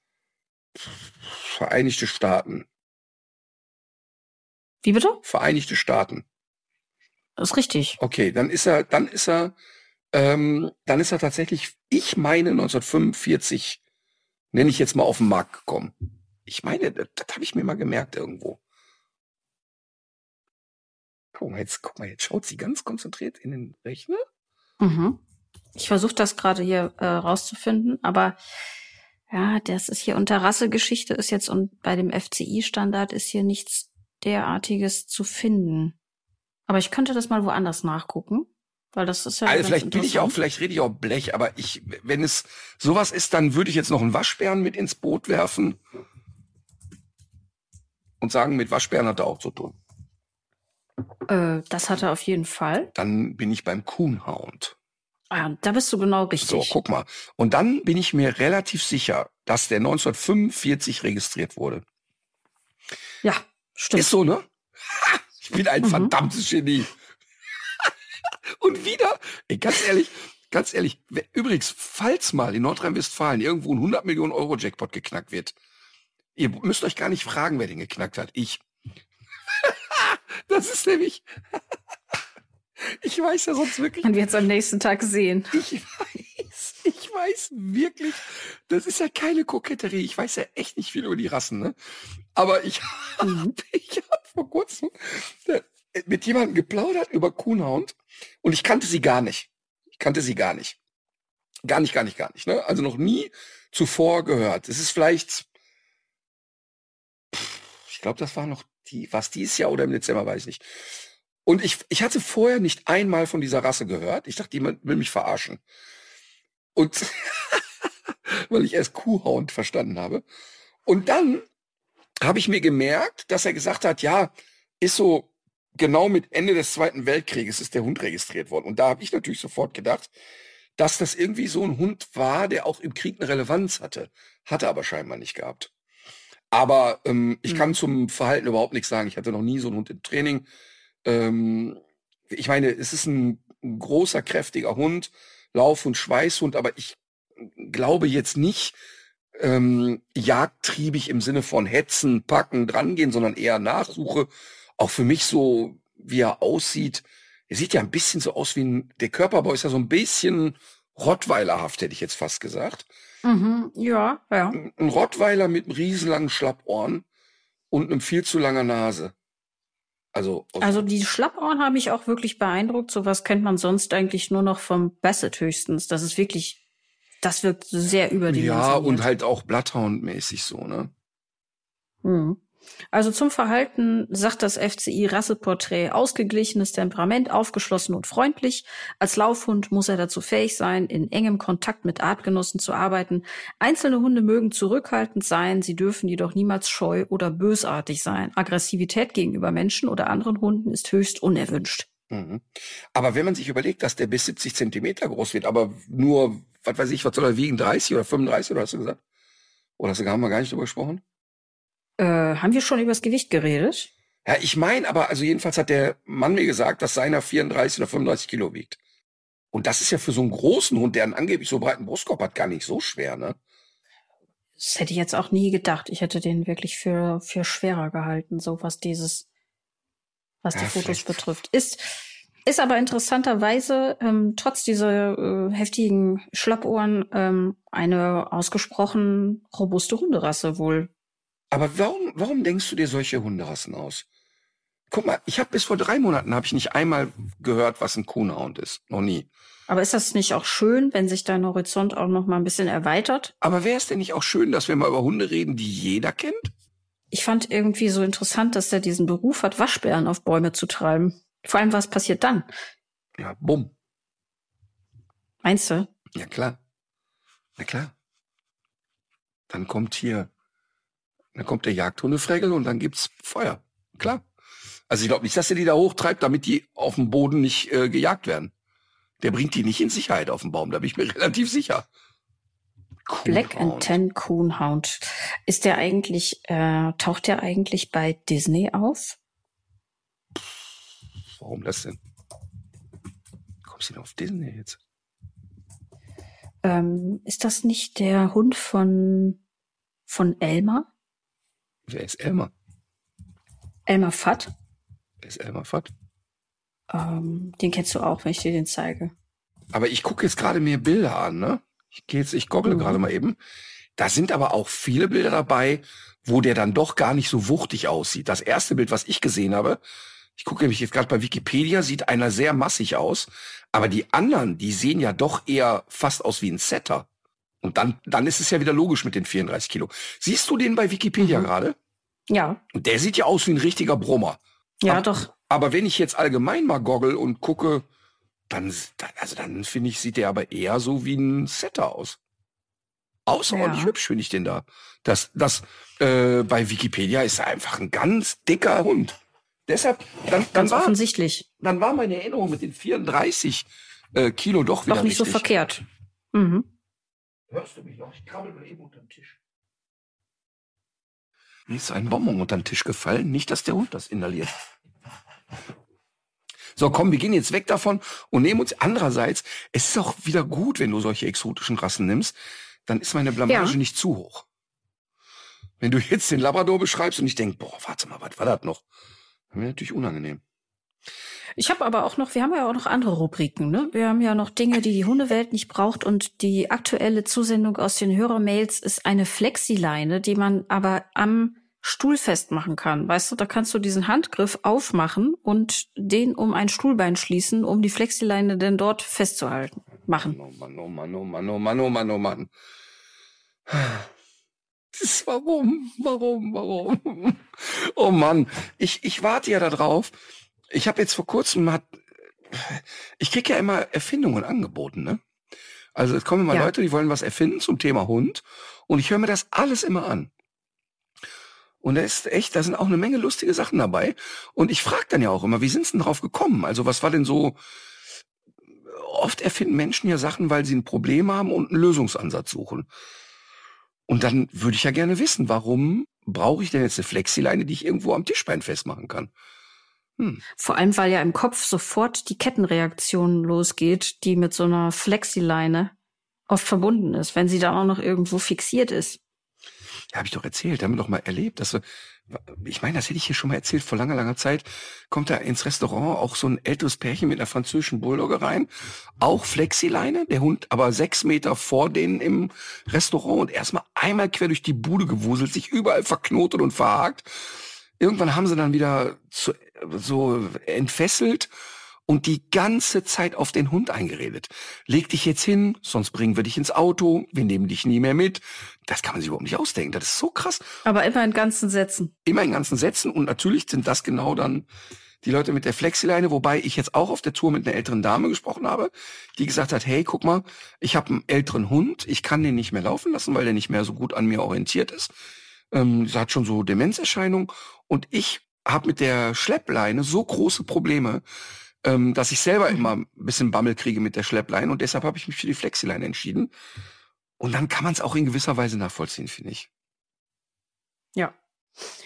Vereinigte Staaten. Wie bitte? Vereinigte Staaten. Das ist richtig. Okay, dann ist er, dann ist er, ähm, dann ist er tatsächlich, ich meine 1945 nenne ich jetzt mal auf den Markt gekommen. Ich meine, das, das habe ich mir mal gemerkt irgendwo. Guck mal, jetzt, guck mal, jetzt schaut sie ganz konzentriert in den Rechner. Mhm. Ich versuche das gerade hier äh, rauszufinden, aber ja, das ist hier unter Rassegeschichte ist jetzt und bei dem FCI-Standard ist hier nichts derartiges zu finden. Aber ich könnte das mal woanders nachgucken, weil das ist ja. Also vielleicht bin ich auch, vielleicht rede ich auch Blech, aber ich, wenn es sowas ist, dann würde ich jetzt noch einen Waschbären mit ins Boot werfen und sagen, mit Waschbären hat er auch zu tun. Äh, das hat er auf jeden Fall. Dann bin ich beim Coonhound. Ah, da bist du genau richtig. So, guck mal. Und dann bin ich mir relativ sicher, dass der 1945 registriert wurde. Ja, stimmt. Ist so, ne? Ich bin ein mhm. verdammtes Genie. <laughs> Und wieder, ey, ganz ehrlich, ganz ehrlich, übrigens, falls mal in Nordrhein-Westfalen irgendwo ein 100 Millionen Euro Jackpot geknackt wird, ihr müsst euch gar nicht fragen, wer den geknackt hat. Ich. <laughs> das ist nämlich, <laughs> ich weiß ja sonst wirklich. Man wird es am nächsten Tag sehen. Ich weiß, ich weiß wirklich, das ist ja keine Koketterie. Ich weiß ja echt nicht viel über die Rassen, ne? Aber ich mhm. <laughs> ich hab vor kurzem äh, mit jemandem geplaudert über Kuhnhound und ich kannte sie gar nicht. Ich kannte sie gar nicht. Gar nicht, gar nicht, gar nicht. Ne? Also noch nie zuvor gehört. Es ist vielleicht, ich glaube, das war noch die, was dieses Jahr oder im Dezember, weiß ich nicht. Und ich, ich hatte vorher nicht einmal von dieser Rasse gehört. Ich dachte, jemand will mich verarschen. Und <laughs> weil ich erst Kuhhound verstanden habe. Und dann habe ich mir gemerkt, dass er gesagt hat, ja, ist so genau mit Ende des Zweiten Weltkrieges ist der Hund registriert worden. Und da habe ich natürlich sofort gedacht, dass das irgendwie so ein Hund war, der auch im Krieg eine Relevanz hatte. Hatte aber scheinbar nicht gehabt. Aber ähm, ich mhm. kann zum Verhalten überhaupt nichts sagen. Ich hatte noch nie so einen Hund im Training. Ähm, ich meine, es ist ein, ein großer, kräftiger Hund, Lauf- und Schweißhund, aber ich glaube jetzt nicht ähm, jagdtriebig im Sinne von hetzen, packen, drangehen, sondern eher Nachsuche. Auch für mich so, wie er aussieht. Er sieht ja ein bisschen so aus wie ein, der Körperbau ist ja so ein bisschen Rottweilerhaft, hätte ich jetzt fast gesagt. Mhm, ja, ja. Ein Rottweiler mit einem riesenlangen Schlappohren und einem viel zu langer Nase. Also, also die Schlappohren haben mich auch wirklich beeindruckt. Sowas kennt man sonst eigentlich nur noch vom Basset höchstens. Das ist wirklich, das wirkt sehr überdimensioniert. Ja, und halt auch Bloodhound-mäßig so, ne? Mhm. Also zum Verhalten sagt das FCI Rasseporträt ausgeglichenes Temperament, aufgeschlossen und freundlich. Als Laufhund muss er dazu fähig sein, in engem Kontakt mit Artgenossen zu arbeiten. Einzelne Hunde mögen zurückhaltend sein, sie dürfen jedoch niemals scheu oder bösartig sein. Aggressivität gegenüber Menschen oder anderen Hunden ist höchst unerwünscht. Mhm. Aber wenn man sich überlegt, dass der bis 70 Zentimeter groß wird, aber nur, was weiß ich, was soll er wiegen, 30 oder 35 oder hast du gesagt? Oder hast du gar, mal gar nicht drüber gesprochen? Äh, haben wir schon über das Gewicht geredet? Ja, ich meine, aber also jedenfalls hat der Mann mir gesagt, dass seiner 34 oder 35 Kilo wiegt. Und das ist ja für so einen großen Hund, der einen angeblich so breiten Brustkorb hat, gar nicht so schwer, ne? Das hätte ich jetzt auch nie gedacht. Ich hätte den wirklich für, für schwerer gehalten, so was dieses, was ja, die Fotos vielleicht. betrifft. Ist, ist aber interessanterweise, ähm, trotz dieser äh, heftigen Schlappohren, ähm, eine ausgesprochen robuste Hunderasse wohl. Aber warum, warum denkst du dir solche Hunderassen aus? Guck mal, ich habe bis vor drei Monaten habe ich nicht einmal gehört, was ein Coonhound ist. Noch nie. Aber ist das nicht auch schön, wenn sich dein Horizont auch noch mal ein bisschen erweitert? Aber wäre es denn nicht auch schön, dass wir mal über Hunde reden, die jeder kennt? Ich fand irgendwie so interessant, dass er diesen Beruf hat, Waschbären auf Bäume zu treiben. Vor allem, was passiert dann? Ja, bumm. Meinst du? Ja, klar. Na klar. Dann kommt hier dann kommt der Jagdhundefregel und dann gibt's Feuer. Klar. Also ich glaube nicht, dass er die da hochtreibt, damit die auf dem Boden nicht äh, gejagt werden. Der bringt die nicht in Sicherheit auf dem Baum, da bin ich mir <laughs> relativ sicher. Coonhound. Black and Ten Coonhound. Ist der eigentlich, äh, taucht der eigentlich bei Disney auf? Warum das denn? Kommst du denn auf Disney jetzt? Ähm, ist das nicht der Hund von, von Elmer? Wer ist Elmar? Elmar Fatt. Wer ist Elmar Fatt? Ähm, den kennst du auch, wenn ich dir den zeige. Aber ich gucke jetzt gerade mir Bilder an, ne? Ich gehe jetzt, ich goggle mhm. gerade mal eben. Da sind aber auch viele Bilder dabei, wo der dann doch gar nicht so wuchtig aussieht. Das erste Bild, was ich gesehen habe, ich gucke nämlich jetzt gerade bei Wikipedia, sieht einer sehr massig aus, aber die anderen, die sehen ja doch eher fast aus wie ein Setter. Und dann, dann ist es ja wieder logisch mit den 34 Kilo. Siehst du den bei Wikipedia mhm. gerade? Ja. Der sieht ja aus wie ein richtiger Brummer. Ja, aber, doch. Aber wenn ich jetzt allgemein mal goggle und gucke, dann, also dann finde ich, sieht der aber eher so wie ein Setter aus. Außerordentlich ja. hübsch finde ich den da. Das, das äh, bei Wikipedia ist er einfach ein ganz dicker Hund. Deshalb, dann, dann ganz war, offensichtlich. Dann war meine Erinnerung mit den 34 äh, Kilo doch wieder Doch nicht richtig. so verkehrt. Mhm. Hörst du mich noch? Ich krabbel mal eben unter den Tisch. Mir ist ein Bonbon unter den Tisch gefallen. Nicht, dass der Hund das inhaliert. So, komm, wir gehen jetzt weg davon und nehmen uns andererseits, es ist auch wieder gut, wenn du solche exotischen Rassen nimmst, dann ist meine Blamage ja. nicht zu hoch. Wenn du jetzt den Labrador beschreibst und ich denk, boah, warte mal, was war das noch? Dann wäre natürlich unangenehm. Ich habe aber auch noch, wir haben ja auch noch andere Rubriken, ne? Wir haben ja noch Dinge, die die Hundewelt nicht braucht und die aktuelle Zusendung aus den Hörermails ist eine Flexileine, die man aber am Stuhl festmachen kann. Weißt du, da kannst du diesen Handgriff aufmachen und den um ein Stuhlbein schließen, um die Flexileine denn dort festzuhalten. Machen. Oh Mann, oh Mann, oh Mann, oh Mann, oh Mann, oh Mann. Das, warum, warum, warum? Oh Mann, ich, ich warte ja da drauf. Ich habe jetzt vor kurzem hat, ich krieg ja immer Erfindungen angeboten, ne? Also es kommen immer ja. Leute, die wollen was erfinden zum Thema Hund und ich höre mir das alles immer an. Und da ist echt, da sind auch eine Menge lustige Sachen dabei. Und ich frage dann ja auch immer, wie sind sie denn drauf gekommen? Also was war denn so, oft erfinden Menschen ja Sachen, weil sie ein Problem haben und einen Lösungsansatz suchen. Und dann würde ich ja gerne wissen, warum brauche ich denn jetzt eine Flexileine, die ich irgendwo am Tischbein festmachen kann? Hm. Vor allem, weil ja im Kopf sofort die Kettenreaktion losgeht, die mit so einer Flexileine oft verbunden ist, wenn sie dann auch noch irgendwo fixiert ist. Ja, habe ich doch erzählt, haben wir doch mal erlebt, dass wir, ich meine, das hätte ich hier schon mal erzählt, vor langer, langer Zeit kommt da ins Restaurant auch so ein älteres Pärchen mit einer französischen Bulldogge rein, auch Flexileine, der Hund aber sechs Meter vor denen im Restaurant und erstmal einmal quer durch die Bude gewuselt, sich überall verknotet und verhakt. Irgendwann haben sie dann wieder zu, so entfesselt und die ganze Zeit auf den Hund eingeredet. Leg dich jetzt hin, sonst bringen wir dich ins Auto, wir nehmen dich nie mehr mit. Das kann man sich überhaupt nicht ausdenken. Das ist so krass. Aber immer in ganzen Sätzen. Immer in ganzen Sätzen und natürlich sind das genau dann die Leute mit der Flexileine, wobei ich jetzt auch auf der Tour mit einer älteren Dame gesprochen habe, die gesagt hat, hey, guck mal, ich habe einen älteren Hund, ich kann den nicht mehr laufen lassen, weil der nicht mehr so gut an mir orientiert ist. Ähm, sie hat schon so Demenzerscheinungen und ich habe mit der Schleppleine so große Probleme, ähm, dass ich selber immer ein bisschen Bammel kriege mit der Schleppleine und deshalb habe ich mich für die Flexileine entschieden. Und dann kann man es auch in gewisser Weise nachvollziehen, finde ich. Ja.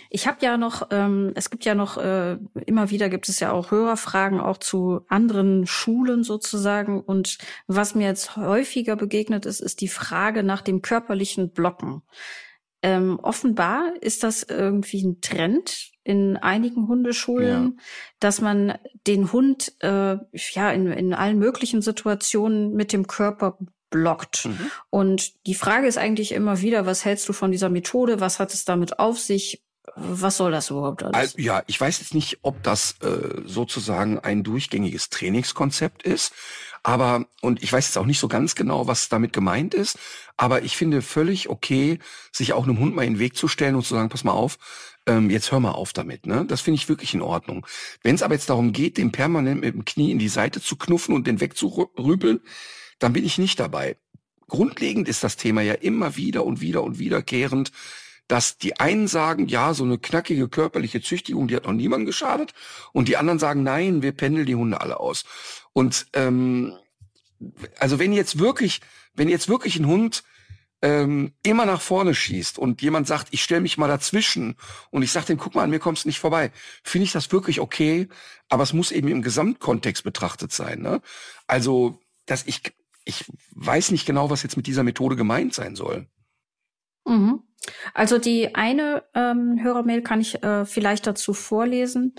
Ich habe ja noch, ähm, es gibt ja noch, äh, immer wieder gibt es ja auch Hörerfragen auch zu anderen Schulen sozusagen. Und was mir jetzt häufiger begegnet ist, ist die Frage nach dem körperlichen Blocken. Ähm, offenbar ist das irgendwie ein Trend in einigen Hundeschulen, ja. dass man den Hund äh, ja in, in allen möglichen Situationen mit dem Körper blockt. Mhm. Und die Frage ist eigentlich immer wieder, was hältst du von dieser Methode? Was hat es damit auf sich? Was soll das überhaupt alles? Ja, ich weiß jetzt nicht, ob das äh, sozusagen ein durchgängiges Trainingskonzept ist. Aber, und ich weiß jetzt auch nicht so ganz genau, was damit gemeint ist, aber ich finde völlig okay, sich auch einem Hund mal in den Weg zu stellen und zu sagen, pass mal auf, ähm, jetzt hör mal auf damit. Ne? Das finde ich wirklich in Ordnung. Wenn es aber jetzt darum geht, den permanent mit dem Knie in die Seite zu knuffen und den wegzurüpeln, dann bin ich nicht dabei. Grundlegend ist das Thema ja immer wieder und wieder und wiederkehrend, dass die einen sagen, ja, so eine knackige körperliche Züchtigung, die hat noch niemandem geschadet, und die anderen sagen, nein, wir pendeln die Hunde alle aus. Und ähm, also wenn jetzt wirklich, wenn jetzt wirklich ein Hund ähm, immer nach vorne schießt und jemand sagt, ich stelle mich mal dazwischen und ich sage dem, guck mal, an mir kommst du nicht vorbei, finde ich das wirklich okay, aber es muss eben im Gesamtkontext betrachtet sein. Ne? Also, dass ich, ich weiß nicht genau, was jetzt mit dieser Methode gemeint sein soll. Mhm. Also die eine ähm, Hörermail kann ich äh, vielleicht dazu vorlesen.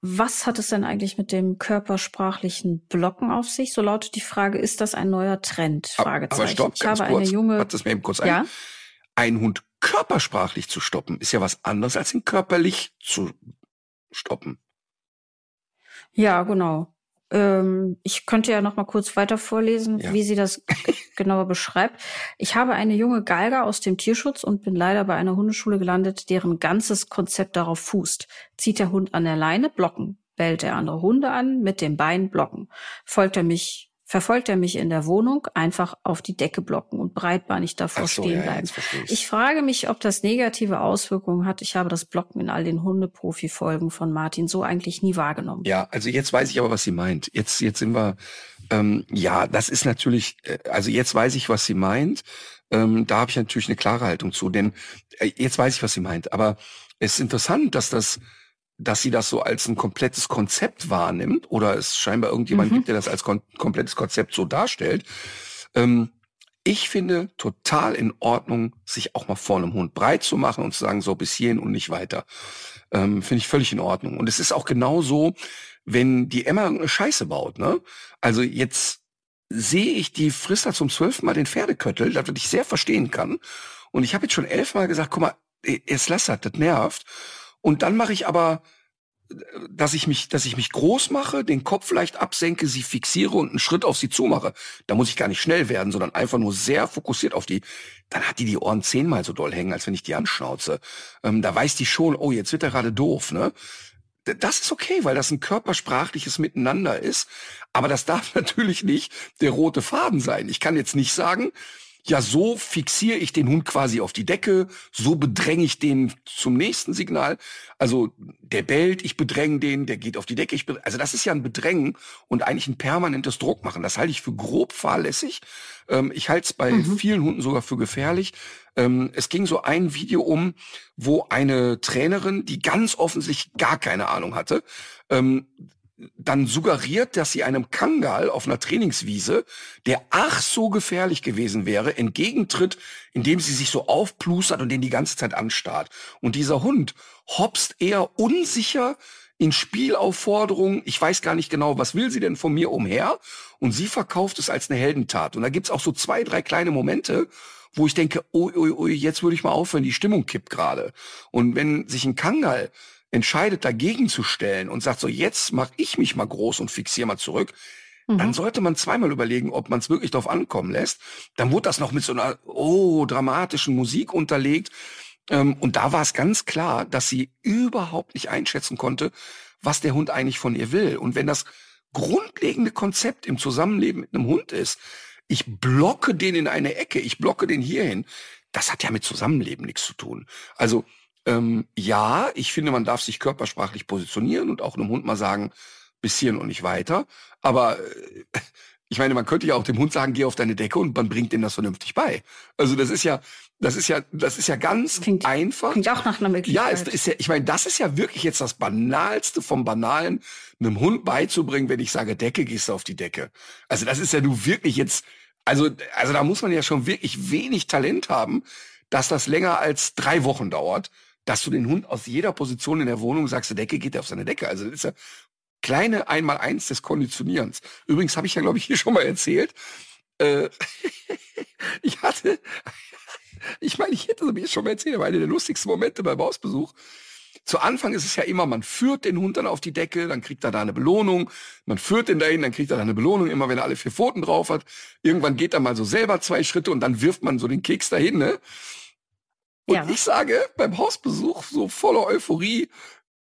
was hat es denn eigentlich mit dem körpersprachlichen Blocken auf sich? So lautet die Frage, ist das ein neuer Trend? Fragezeichen. Aber stopp, ich habe kurz, eine junge. Hat das mir eben kurz ja? ein. Ein Hund körpersprachlich zu stoppen, ist ja was anderes als ihn körperlich zu stoppen. Ja, genau. Ähm, ich könnte ja noch mal kurz weiter vorlesen, ja. wie sie das <laughs> genauer beschreibt. Ich habe eine junge Galga aus dem Tierschutz und bin leider bei einer Hundeschule gelandet, deren ganzes Konzept darauf fußt. Zieht der Hund an der Leine, blocken. Bellt er andere Hunde an, mit dem Bein blocken. Folgt er mich verfolgt er mich in der Wohnung, einfach auf die Decke blocken und breitbeinig davor so, stehen bleiben. Ja, ich frage mich, ob das negative Auswirkungen hat. Ich habe das Blocken in all den Hundeprofi-Folgen von Martin so eigentlich nie wahrgenommen. Ja, also jetzt weiß ich aber, was sie meint. Jetzt, jetzt sind wir, ähm, ja, das ist natürlich, äh, also jetzt weiß ich, was sie meint. Ähm, da habe ich natürlich eine klare Haltung zu, denn äh, jetzt weiß ich, was sie meint. Aber es ist interessant, dass das dass sie das so als ein komplettes Konzept wahrnimmt oder es scheinbar irgendjemand mhm. gibt, der das als kon komplettes Konzept so darstellt. Ähm, ich finde total in Ordnung, sich auch mal vor einem Hund breit zu machen und zu sagen, so bis hierhin und nicht weiter. Ähm, finde ich völlig in Ordnung. Und es ist auch genau so, wenn die Emma eine Scheiße baut. Ne? Also jetzt sehe ich, die frisst da zum zwölften Mal den Pferdeköttel, das ich sehr verstehen kann. Und ich habe jetzt schon elfmal gesagt, guck mal, jetzt lass das, das nervt. Und dann mache ich aber, dass ich mich, dass ich mich groß mache, den Kopf leicht absenke, sie fixiere und einen Schritt auf sie zumache. Da muss ich gar nicht schnell werden, sondern einfach nur sehr fokussiert auf die. Dann hat die die Ohren zehnmal so doll hängen, als wenn ich die anschnauze. Ähm, da weiß die schon, oh, jetzt wird er gerade doof, ne? Das ist okay, weil das ein körpersprachliches Miteinander ist. Aber das darf <laughs> natürlich nicht der rote Faden sein. Ich kann jetzt nicht sagen, ja, so fixiere ich den Hund quasi auf die Decke, so bedränge ich den zum nächsten Signal. Also der bellt, ich bedränge den, der geht auf die Decke. Ich also das ist ja ein Bedrängen und eigentlich ein permanentes Druck machen. Das halte ich für grob fahrlässig. Ähm, ich halte es bei mhm. vielen Hunden sogar für gefährlich. Ähm, es ging so ein Video um, wo eine Trainerin, die ganz offensichtlich gar keine Ahnung hatte, ähm, dann suggeriert, dass sie einem Kangal auf einer Trainingswiese, der ach so gefährlich gewesen wäre, entgegentritt, indem sie sich so aufplustert und den die ganze Zeit anstarrt. Und dieser Hund hopst eher unsicher in Spielaufforderungen. Ich weiß gar nicht genau, was will sie denn von mir umher? Und sie verkauft es als eine Heldentat. Und da gibt's auch so zwei, drei kleine Momente, wo ich denke, ui, ui, ui, jetzt würde ich mal aufhören, die Stimmung kippt gerade. Und wenn sich ein Kangal entscheidet, dagegen zu stellen und sagt so, jetzt mache ich mich mal groß und fixiere mal zurück, mhm. dann sollte man zweimal überlegen, ob man es wirklich darauf ankommen lässt. Dann wurde das noch mit so einer, oh, dramatischen Musik unterlegt. Ähm, und da war es ganz klar, dass sie überhaupt nicht einschätzen konnte, was der Hund eigentlich von ihr will. Und wenn das grundlegende Konzept im Zusammenleben mit einem Hund ist, ich blocke den in eine Ecke, ich blocke den hierhin, das hat ja mit Zusammenleben nichts zu tun. Also ähm, ja, ich finde, man darf sich körpersprachlich positionieren und auch einem Hund mal sagen, bis hierhin und nicht weiter. Aber äh, <laughs> ich meine, man könnte ja auch dem Hund sagen, geh auf deine Decke und man bringt ihm das vernünftig bei. Also das ist ja, das ist ja, das ist ja ganz klingt, einfach. Klingt auch nach einer Möglichkeit. Ja, es ist ja, ich meine, das ist ja wirklich jetzt das Banalste vom Banalen, einem Hund beizubringen, wenn ich sage Decke, gehst du auf die Decke. Also das ist ja nur wirklich jetzt, also, also da muss man ja schon wirklich wenig Talent haben, dass das länger als drei Wochen dauert, dass du den Hund aus jeder Position in der Wohnung sagst, Decke geht er auf seine Decke. Also das ist ja kleine Einmal-Eins des Konditionierens. Übrigens habe ich ja, glaube ich, hier schon mal erzählt. Äh, <laughs> ich hatte, <laughs> ich meine, ich hätte mir schon mal erzählt, aber einer der lustigsten Momente beim Hausbesuch. Zu Anfang ist es ja immer, man führt den Hund dann auf die Decke, dann kriegt er da eine Belohnung. Man führt den dahin, dann kriegt er da eine Belohnung, immer wenn er alle vier Pfoten drauf hat. Irgendwann geht er mal so selber zwei Schritte und dann wirft man so den Keks dahin, ne? Und ja. ich sage beim Hausbesuch so voller Euphorie,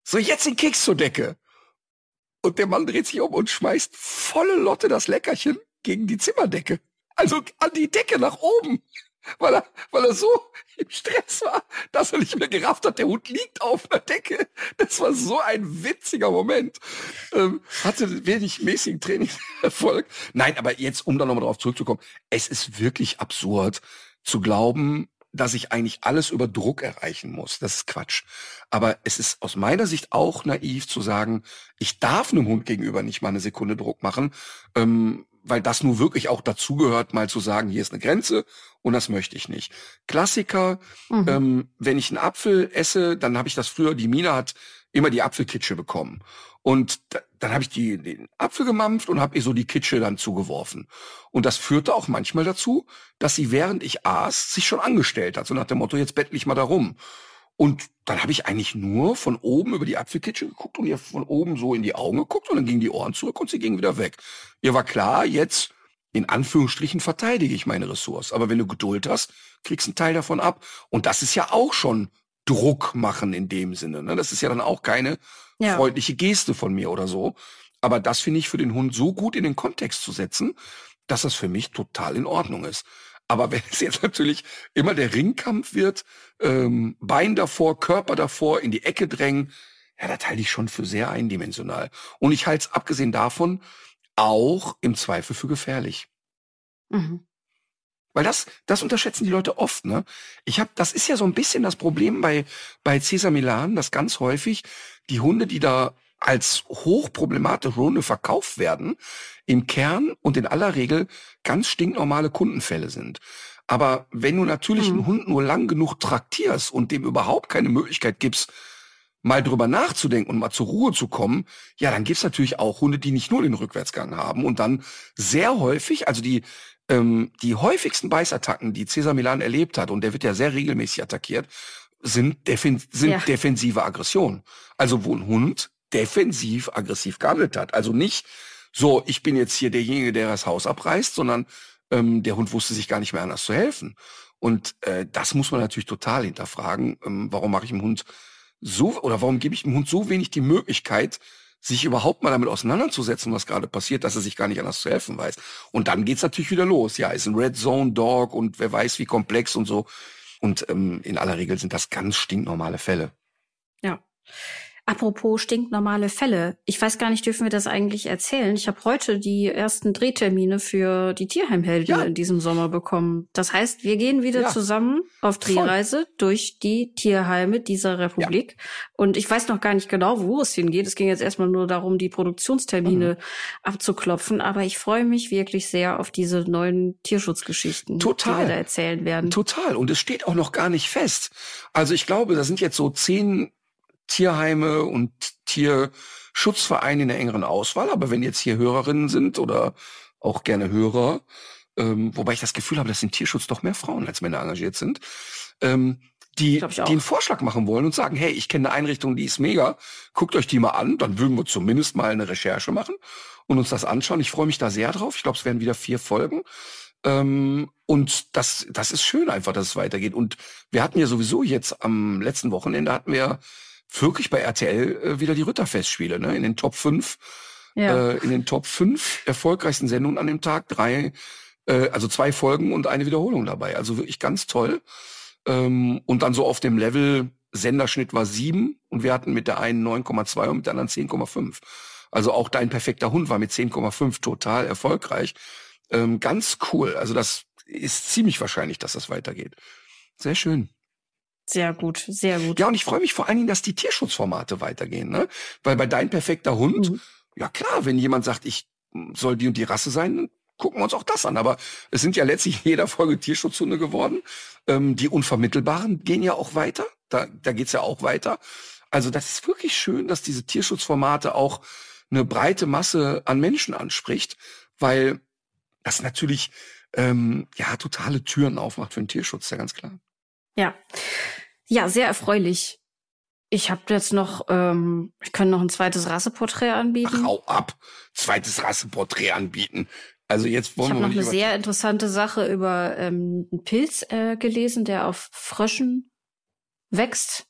so jetzt den Keks zur Decke. Und der Mann dreht sich um und schmeißt volle Lotte das Leckerchen gegen die Zimmerdecke. Also an die Decke nach oben. Weil er, weil er so im Stress war, dass er nicht mehr gerafft hat, der Hund liegt auf der Decke. Das war so ein witziger Moment. Ähm, hatte wenig mäßigen Trainingserfolg. Nein, aber jetzt, um da nochmal drauf zurückzukommen, es ist wirklich absurd zu glauben, dass ich eigentlich alles über Druck erreichen muss. Das ist Quatsch. Aber es ist aus meiner Sicht auch naiv zu sagen, ich darf einem Hund gegenüber nicht mal eine Sekunde Druck machen, ähm, weil das nur wirklich auch dazugehört, mal zu sagen, hier ist eine Grenze und das möchte ich nicht. Klassiker, mhm. ähm, wenn ich einen Apfel esse, dann habe ich das früher, die Mina hat immer die Apfelkitsche bekommen. Und da, dann habe ich die, den Apfel gemampft und habe ihr so die Kitsche dann zugeworfen. Und das führte auch manchmal dazu, dass sie während ich aß sich schon angestellt hat, so nach dem Motto, jetzt bettel ich mal da rum. Und dann habe ich eigentlich nur von oben über die Apfelkitsche geguckt und ihr von oben so in die Augen geguckt und dann gingen die Ohren zurück und sie ging wieder weg. Ihr war klar, jetzt in Anführungsstrichen verteidige ich meine Ressource. Aber wenn du Geduld hast, kriegst einen Teil davon ab. Und das ist ja auch schon Druck machen in dem Sinne. Ne? Das ist ja dann auch keine ja. freundliche Geste von mir oder so. Aber das finde ich für den Hund so gut in den Kontext zu setzen, dass das für mich total in Ordnung ist. Aber <laughs> wenn es jetzt natürlich immer der Ringkampf wird, ähm, Bein davor, Körper davor, in die Ecke drängen, ja, da teile ich schon für sehr eindimensional. Und ich halte es abgesehen davon auch im Zweifel für gefährlich. Mhm. Weil das, das unterschätzen die Leute oft, ne? Ich habe, das ist ja so ein bisschen das Problem bei, bei Cesar Milan, dass ganz häufig die Hunde, die da als hochproblematische Hunde verkauft werden, im Kern und in aller Regel ganz stinknormale Kundenfälle sind. Aber wenn du natürlich mhm. einen Hund nur lang genug traktierst und dem überhaupt keine Möglichkeit gibst, mal drüber nachzudenken und mal zur Ruhe zu kommen, ja, dann gibt's natürlich auch Hunde, die nicht nur den Rückwärtsgang haben und dann sehr häufig, also die ähm, die häufigsten Beißattacken, die Cesar Milan erlebt hat, und der wird ja sehr regelmäßig attackiert, sind, defen sind ja. defensive Aggression. Also wo ein Hund defensiv aggressiv gehandelt hat. Also nicht so, ich bin jetzt hier derjenige, der das Haus abreißt, sondern ähm, der Hund wusste sich gar nicht mehr anders zu helfen. Und äh, das muss man natürlich total hinterfragen. Ähm, warum mache ich dem Hund so oder warum gebe ich dem Hund so wenig die Möglichkeit, sich überhaupt mal damit auseinanderzusetzen, was gerade passiert, dass er sich gar nicht anders zu helfen weiß. Und dann geht's natürlich wieder los. Ja, ist ein Red Zone Dog und wer weiß wie komplex und so. Und ähm, in aller Regel sind das ganz stinknormale Fälle. Ja. Apropos stinknormale Fälle. Ich weiß gar nicht, dürfen wir das eigentlich erzählen? Ich habe heute die ersten Drehtermine für die Tierheimhelden ja. in diesem Sommer bekommen. Das heißt, wir gehen wieder ja. zusammen auf Drehreise Voll. durch die Tierheime dieser Republik. Ja. Und ich weiß noch gar nicht genau, wo es hingeht. Es ging jetzt erstmal nur darum, die Produktionstermine mhm. abzuklopfen. Aber ich freue mich wirklich sehr auf diese neuen Tierschutzgeschichten, Total. die wir da erzählen werden. Total. Und es steht auch noch gar nicht fest. Also ich glaube, da sind jetzt so zehn Tierheime und Tierschutzvereine in der engeren Auswahl. Aber wenn jetzt hier Hörerinnen sind oder auch gerne Hörer, ähm, wobei ich das Gefühl habe, dass im Tierschutz doch mehr Frauen als Männer engagiert sind, ähm, die, die einen Vorschlag machen wollen und sagen, hey, ich kenne eine Einrichtung, die ist mega, guckt euch die mal an, dann würden wir zumindest mal eine Recherche machen und uns das anschauen. Ich freue mich da sehr drauf. Ich glaube, es werden wieder vier Folgen. Ähm, und das, das ist schön einfach, dass es weitergeht. Und wir hatten ja sowieso jetzt am letzten Wochenende hatten wir wirklich bei RTL äh, wieder die Ritterfestspiele, ne? In den Top 5, ja. äh, in den Top 5 erfolgreichsten Sendungen an dem Tag, drei, äh, also zwei Folgen und eine Wiederholung dabei. Also wirklich ganz toll. Ähm, und dann so auf dem Level, Senderschnitt war sieben und wir hatten mit der einen 9,2 und mit der anderen 10,5. Also auch dein perfekter Hund war mit 10,5 total erfolgreich. Ähm, ganz cool. Also das ist ziemlich wahrscheinlich, dass das weitergeht. Sehr schön. Sehr gut, sehr gut. Ja, und ich freue mich vor allen Dingen, dass die Tierschutzformate weitergehen, ne? Weil bei dein perfekter Hund, mhm. ja klar, wenn jemand sagt, ich soll die und die Rasse sein, dann gucken wir uns auch das an. Aber es sind ja letztlich in jeder Folge Tierschutzhunde geworden. Ähm, die unvermittelbaren gehen ja auch weiter. Da, da geht's ja auch weiter. Also das ist wirklich schön, dass diese Tierschutzformate auch eine breite Masse an Menschen anspricht, weil das natürlich ähm, ja totale Türen aufmacht für den Tierschutz, ja ganz klar. Ja. Ja, sehr erfreulich. Ich habe jetzt noch, ähm, ich kann noch ein zweites Rasseporträt anbieten. Ach, hau ab. Zweites Rasseporträt anbieten. Also jetzt wollen ich wir noch eine sehr interessante Sache über ähm, einen Pilz äh, gelesen, der auf Fröschen wächst.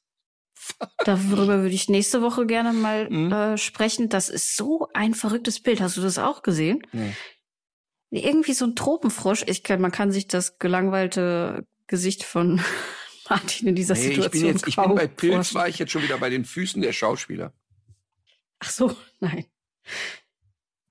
<laughs> Darüber würde ich nächste Woche gerne mal mhm. äh, sprechen. Das ist so ein verrücktes Bild. Hast du das auch gesehen? Nee. Irgendwie so ein Tropenfrosch. Ich kann, man kann sich das gelangweilte Gesicht von <laughs> Martin in dieser nee, Situation. Ich bin, jetzt, ich bin bei Pilz, war ich jetzt schon wieder bei den Füßen der Schauspieler. Ach so, <laughs> nein.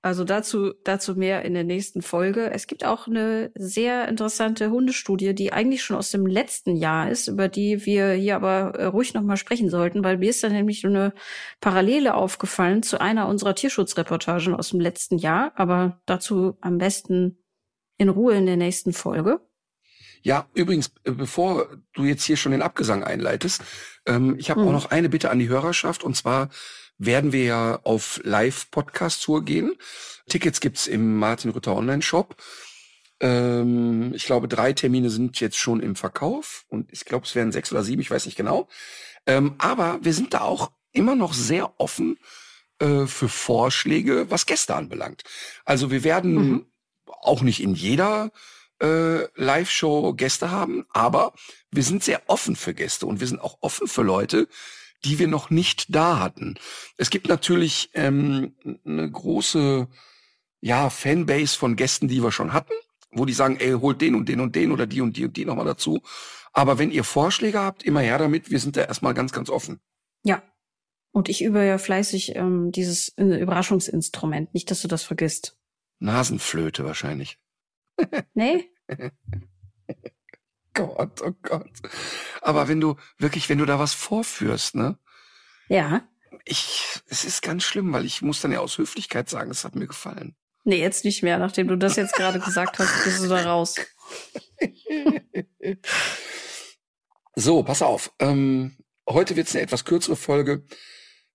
Also dazu, dazu mehr in der nächsten Folge. Es gibt auch eine sehr interessante Hundestudie, die eigentlich schon aus dem letzten Jahr ist, über die wir hier aber äh, ruhig nochmal sprechen sollten, weil mir ist da nämlich eine Parallele aufgefallen zu einer unserer Tierschutzreportagen aus dem letzten Jahr, aber dazu am besten in Ruhe in der nächsten Folge. Ja, übrigens, äh, bevor du jetzt hier schon den Abgesang einleitest, Ähm, ich habe mhm. auch noch eine Bitte an die Hörerschaft und zwar werden wir ja auf Live-Podcast-Tour gehen. Tickets gibt's im Martin Rütter Online-Shop. Ähm, ich glaube, drei Termine sind jetzt schon im Verkauf und ich glaube, es wären sechs oder sieben, ich weiß nicht genau. Ähm, aber wir sind da auch immer noch sehr offen äh, für Vorschläge, was Gäste anbelangt. Also wir werden mhm. auch nicht in jeder äh, Live-Show Gäste haben, aber wir sind sehr offen für Gäste und wir sind auch offen für Leute, die wir noch nicht da hatten. Es gibt natürlich ähm, eine große ja, Fanbase von Gästen, die wir schon hatten, wo die sagen, ey, holt den und den und den oder die und die und die nochmal dazu. Aber wenn ihr Vorschläge habt, immer her damit. Wir sind da erstmal ganz, ganz offen. Ja. Und ich übe ja fleißig ähm, dieses äh, Überraschungsinstrument. Nicht, dass du das vergisst. Nasenflöte wahrscheinlich. Nee? <laughs> Gott, oh Gott. Aber wenn du wirklich, wenn du da was vorführst, ne? Ja. Ich, es ist ganz schlimm, weil ich muss dann ja aus Höflichkeit sagen, es hat mir gefallen. Nee, jetzt nicht mehr. Nachdem du das jetzt gerade gesagt hast, bist du da raus. <laughs> so, pass auf. Ähm, heute wird es eine etwas kürzere Folge.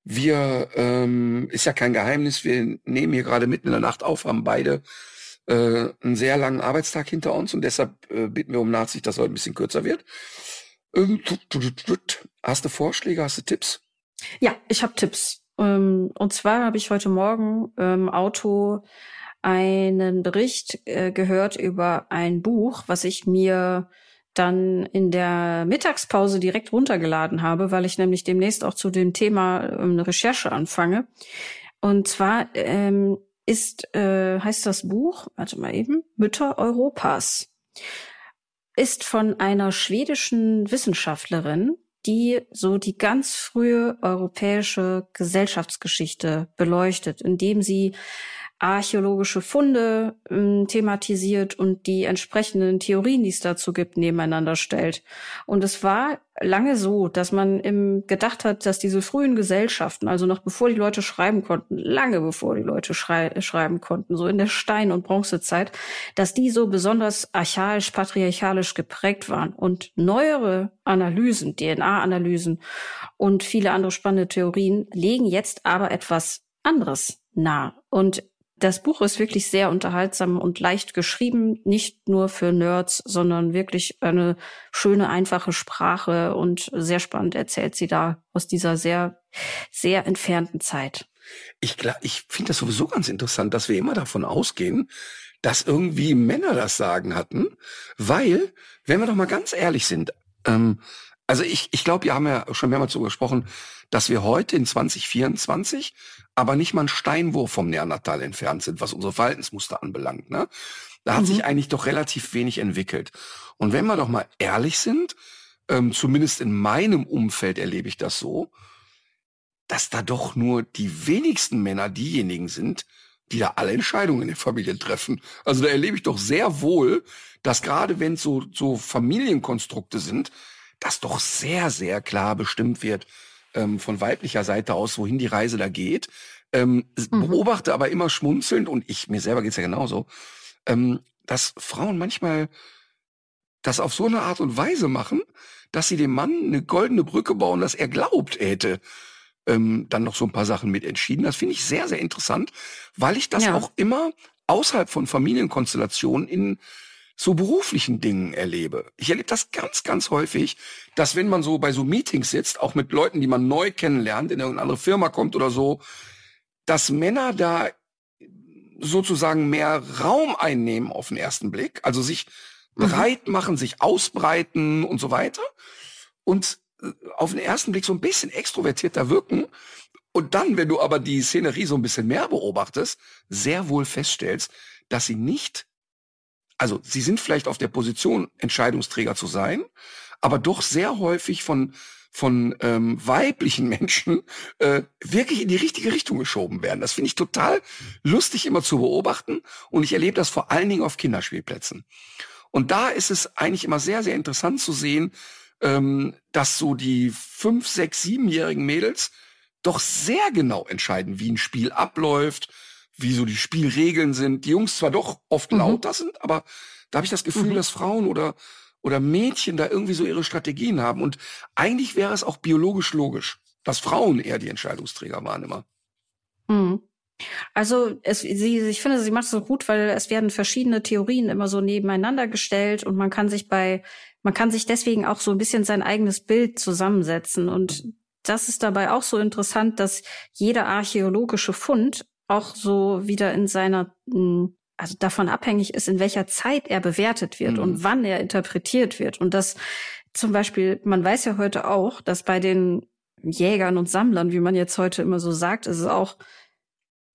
Wir, ähm, ist ja kein Geheimnis, wir nehmen hier gerade mitten in der Nacht auf, haben beide äh, einen sehr langen Arbeitstag hinter uns und deshalb äh, bitten wir um Nachsicht, dass heute ein bisschen kürzer wird. Ähm, hast du Vorschläge, hast du Tipps? Ja, ich habe Tipps. Ähm, und zwar habe ich heute Morgen im ähm, Auto einen Bericht äh, gehört über ein Buch, was ich mir dann in der Mittagspause direkt runtergeladen habe, weil ich nämlich demnächst auch zu dem Thema ähm, eine Recherche anfange. Und zwar ähm, ist, äh, heißt das Buch, warte mal eben, Mütter Europas. Ist von einer schwedischen Wissenschaftlerin, die so die ganz frühe europäische Gesellschaftsgeschichte beleuchtet, indem sie archäologische Funde ähm, thematisiert und die entsprechenden Theorien, die es dazu gibt, nebeneinander stellt. Und es war lange so, dass man im gedacht hat, dass diese frühen Gesellschaften, also noch bevor die Leute schreiben konnten, lange bevor die Leute schrei schreiben konnten, so in der Stein- und Bronzezeit, dass die so besonders archaisch, patriarchalisch geprägt waren. Und neuere Analysen, DNA-Analysen und viele andere spannende Theorien legen jetzt aber etwas anderes nah. Und das Buch ist wirklich sehr unterhaltsam und leicht geschrieben, nicht nur für Nerds, sondern wirklich eine schöne, einfache Sprache und sehr spannend erzählt sie da aus dieser sehr, sehr entfernten Zeit. Ich, ich finde das sowieso ganz interessant, dass wir immer davon ausgehen, dass irgendwie Männer das Sagen hatten, weil, wenn wir doch mal ganz ehrlich sind, ähm, also ich, ich glaube, wir haben ja schon mehrmals darüber gesprochen, dass wir heute in 2024 aber nicht mal ein Steinwurf vom Neandertal entfernt sind, was unsere Verhaltensmuster anbelangt. Ne? Da hat mhm. sich eigentlich doch relativ wenig entwickelt. Und wenn wir doch mal ehrlich sind, ähm, zumindest in meinem Umfeld erlebe ich das so, dass da doch nur die wenigsten Männer diejenigen sind, die da alle Entscheidungen in den Familien treffen. Also da erlebe ich doch sehr wohl, dass gerade wenn so, so Familienkonstrukte sind, dass doch sehr, sehr klar bestimmt wird, ähm, von weiblicher Seite aus, wohin die Reise da geht. Ähm, mhm. Beobachte aber immer schmunzelnd, und ich, mir selber geht's ja genauso, ähm, dass Frauen manchmal das auf so eine Art und Weise machen, dass sie dem Mann eine goldene Brücke bauen, dass er glaubt, er hätte ähm, dann noch so ein paar Sachen mit entschieden. Das finde ich sehr, sehr interessant, weil ich das ja. auch immer außerhalb von Familienkonstellationen in so beruflichen Dingen erlebe. Ich erlebe das ganz, ganz häufig, dass wenn man so bei so Meetings sitzt, auch mit Leuten, die man neu kennenlernt, in irgendeine andere Firma kommt oder so, dass Männer da sozusagen mehr Raum einnehmen auf den ersten Blick, also sich mhm. breit machen, sich ausbreiten und so weiter und äh, auf den ersten Blick so ein bisschen extrovertierter wirken und dann, wenn du aber die Szenerie so ein bisschen mehr beobachtest, sehr wohl feststellst, dass sie nicht also sie sind vielleicht auf der Position, Entscheidungsträger zu sein, aber doch sehr häufig von von ähm, weiblichen Menschen äh, wirklich in die richtige Richtung geschoben werden. Das finde ich total lustig immer zu beobachten und ich erlebe das vor allen Dingen auf Kinderspielplätzen. Und da ist es eigentlich immer sehr, sehr interessant zu sehen, ähm, dass so die fünf, sechs, siebenjährigen Mädels doch sehr genau entscheiden, wie ein Spiel abläuft, wie so die Spielregeln sind. Die Jungs zwar doch oft mhm. lauter sind, aber da habe ich das Gefühl, mhm. dass Frauen oder oder Mädchen da irgendwie so ihre Strategien haben. Und eigentlich wäre es auch biologisch logisch, dass Frauen eher die Entscheidungsträger waren immer. Mhm. Also es, sie, ich finde, sie macht es so gut, weil es werden verschiedene Theorien immer so nebeneinander gestellt und man kann sich bei, man kann sich deswegen auch so ein bisschen sein eigenes Bild zusammensetzen. Und das ist dabei auch so interessant, dass jeder archäologische Fund auch so wieder in seiner, hm, also davon abhängig ist, in welcher Zeit er bewertet wird mhm. und wann er interpretiert wird. Und das zum Beispiel, man weiß ja heute auch, dass bei den Jägern und Sammlern, wie man jetzt heute immer so sagt, ist es auch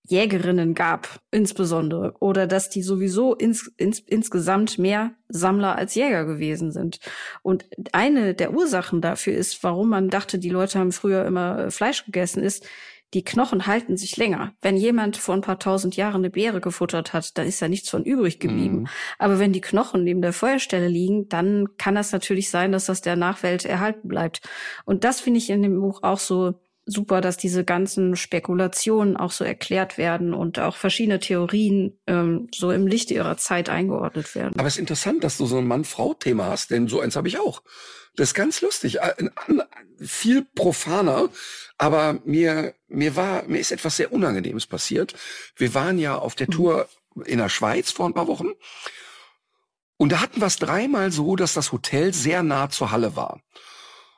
Jägerinnen gab, insbesondere, oder dass die sowieso ins, ins, insgesamt mehr Sammler als Jäger gewesen sind. Und eine der Ursachen dafür ist, warum man dachte, die Leute haben früher immer äh, Fleisch gegessen, ist, die Knochen halten sich länger. Wenn jemand vor ein paar tausend Jahren eine Beere gefuttert hat, dann ist da nichts von übrig geblieben. Mhm. Aber wenn die Knochen neben der Feuerstelle liegen, dann kann das natürlich sein, dass das der Nachwelt erhalten bleibt. Und das finde ich in dem Buch auch so super, dass diese ganzen Spekulationen auch so erklärt werden und auch verschiedene Theorien ähm, so im Lichte ihrer Zeit eingeordnet werden. Aber es ist interessant, dass du so ein Mann-Frau-Thema hast, denn so eins habe ich auch. Das ist ganz lustig, viel profaner, aber mir mir war mir ist etwas sehr Unangenehmes passiert. Wir waren ja auf der mhm. Tour in der Schweiz vor ein paar Wochen und da hatten wir es dreimal so, dass das Hotel sehr nah zur Halle war.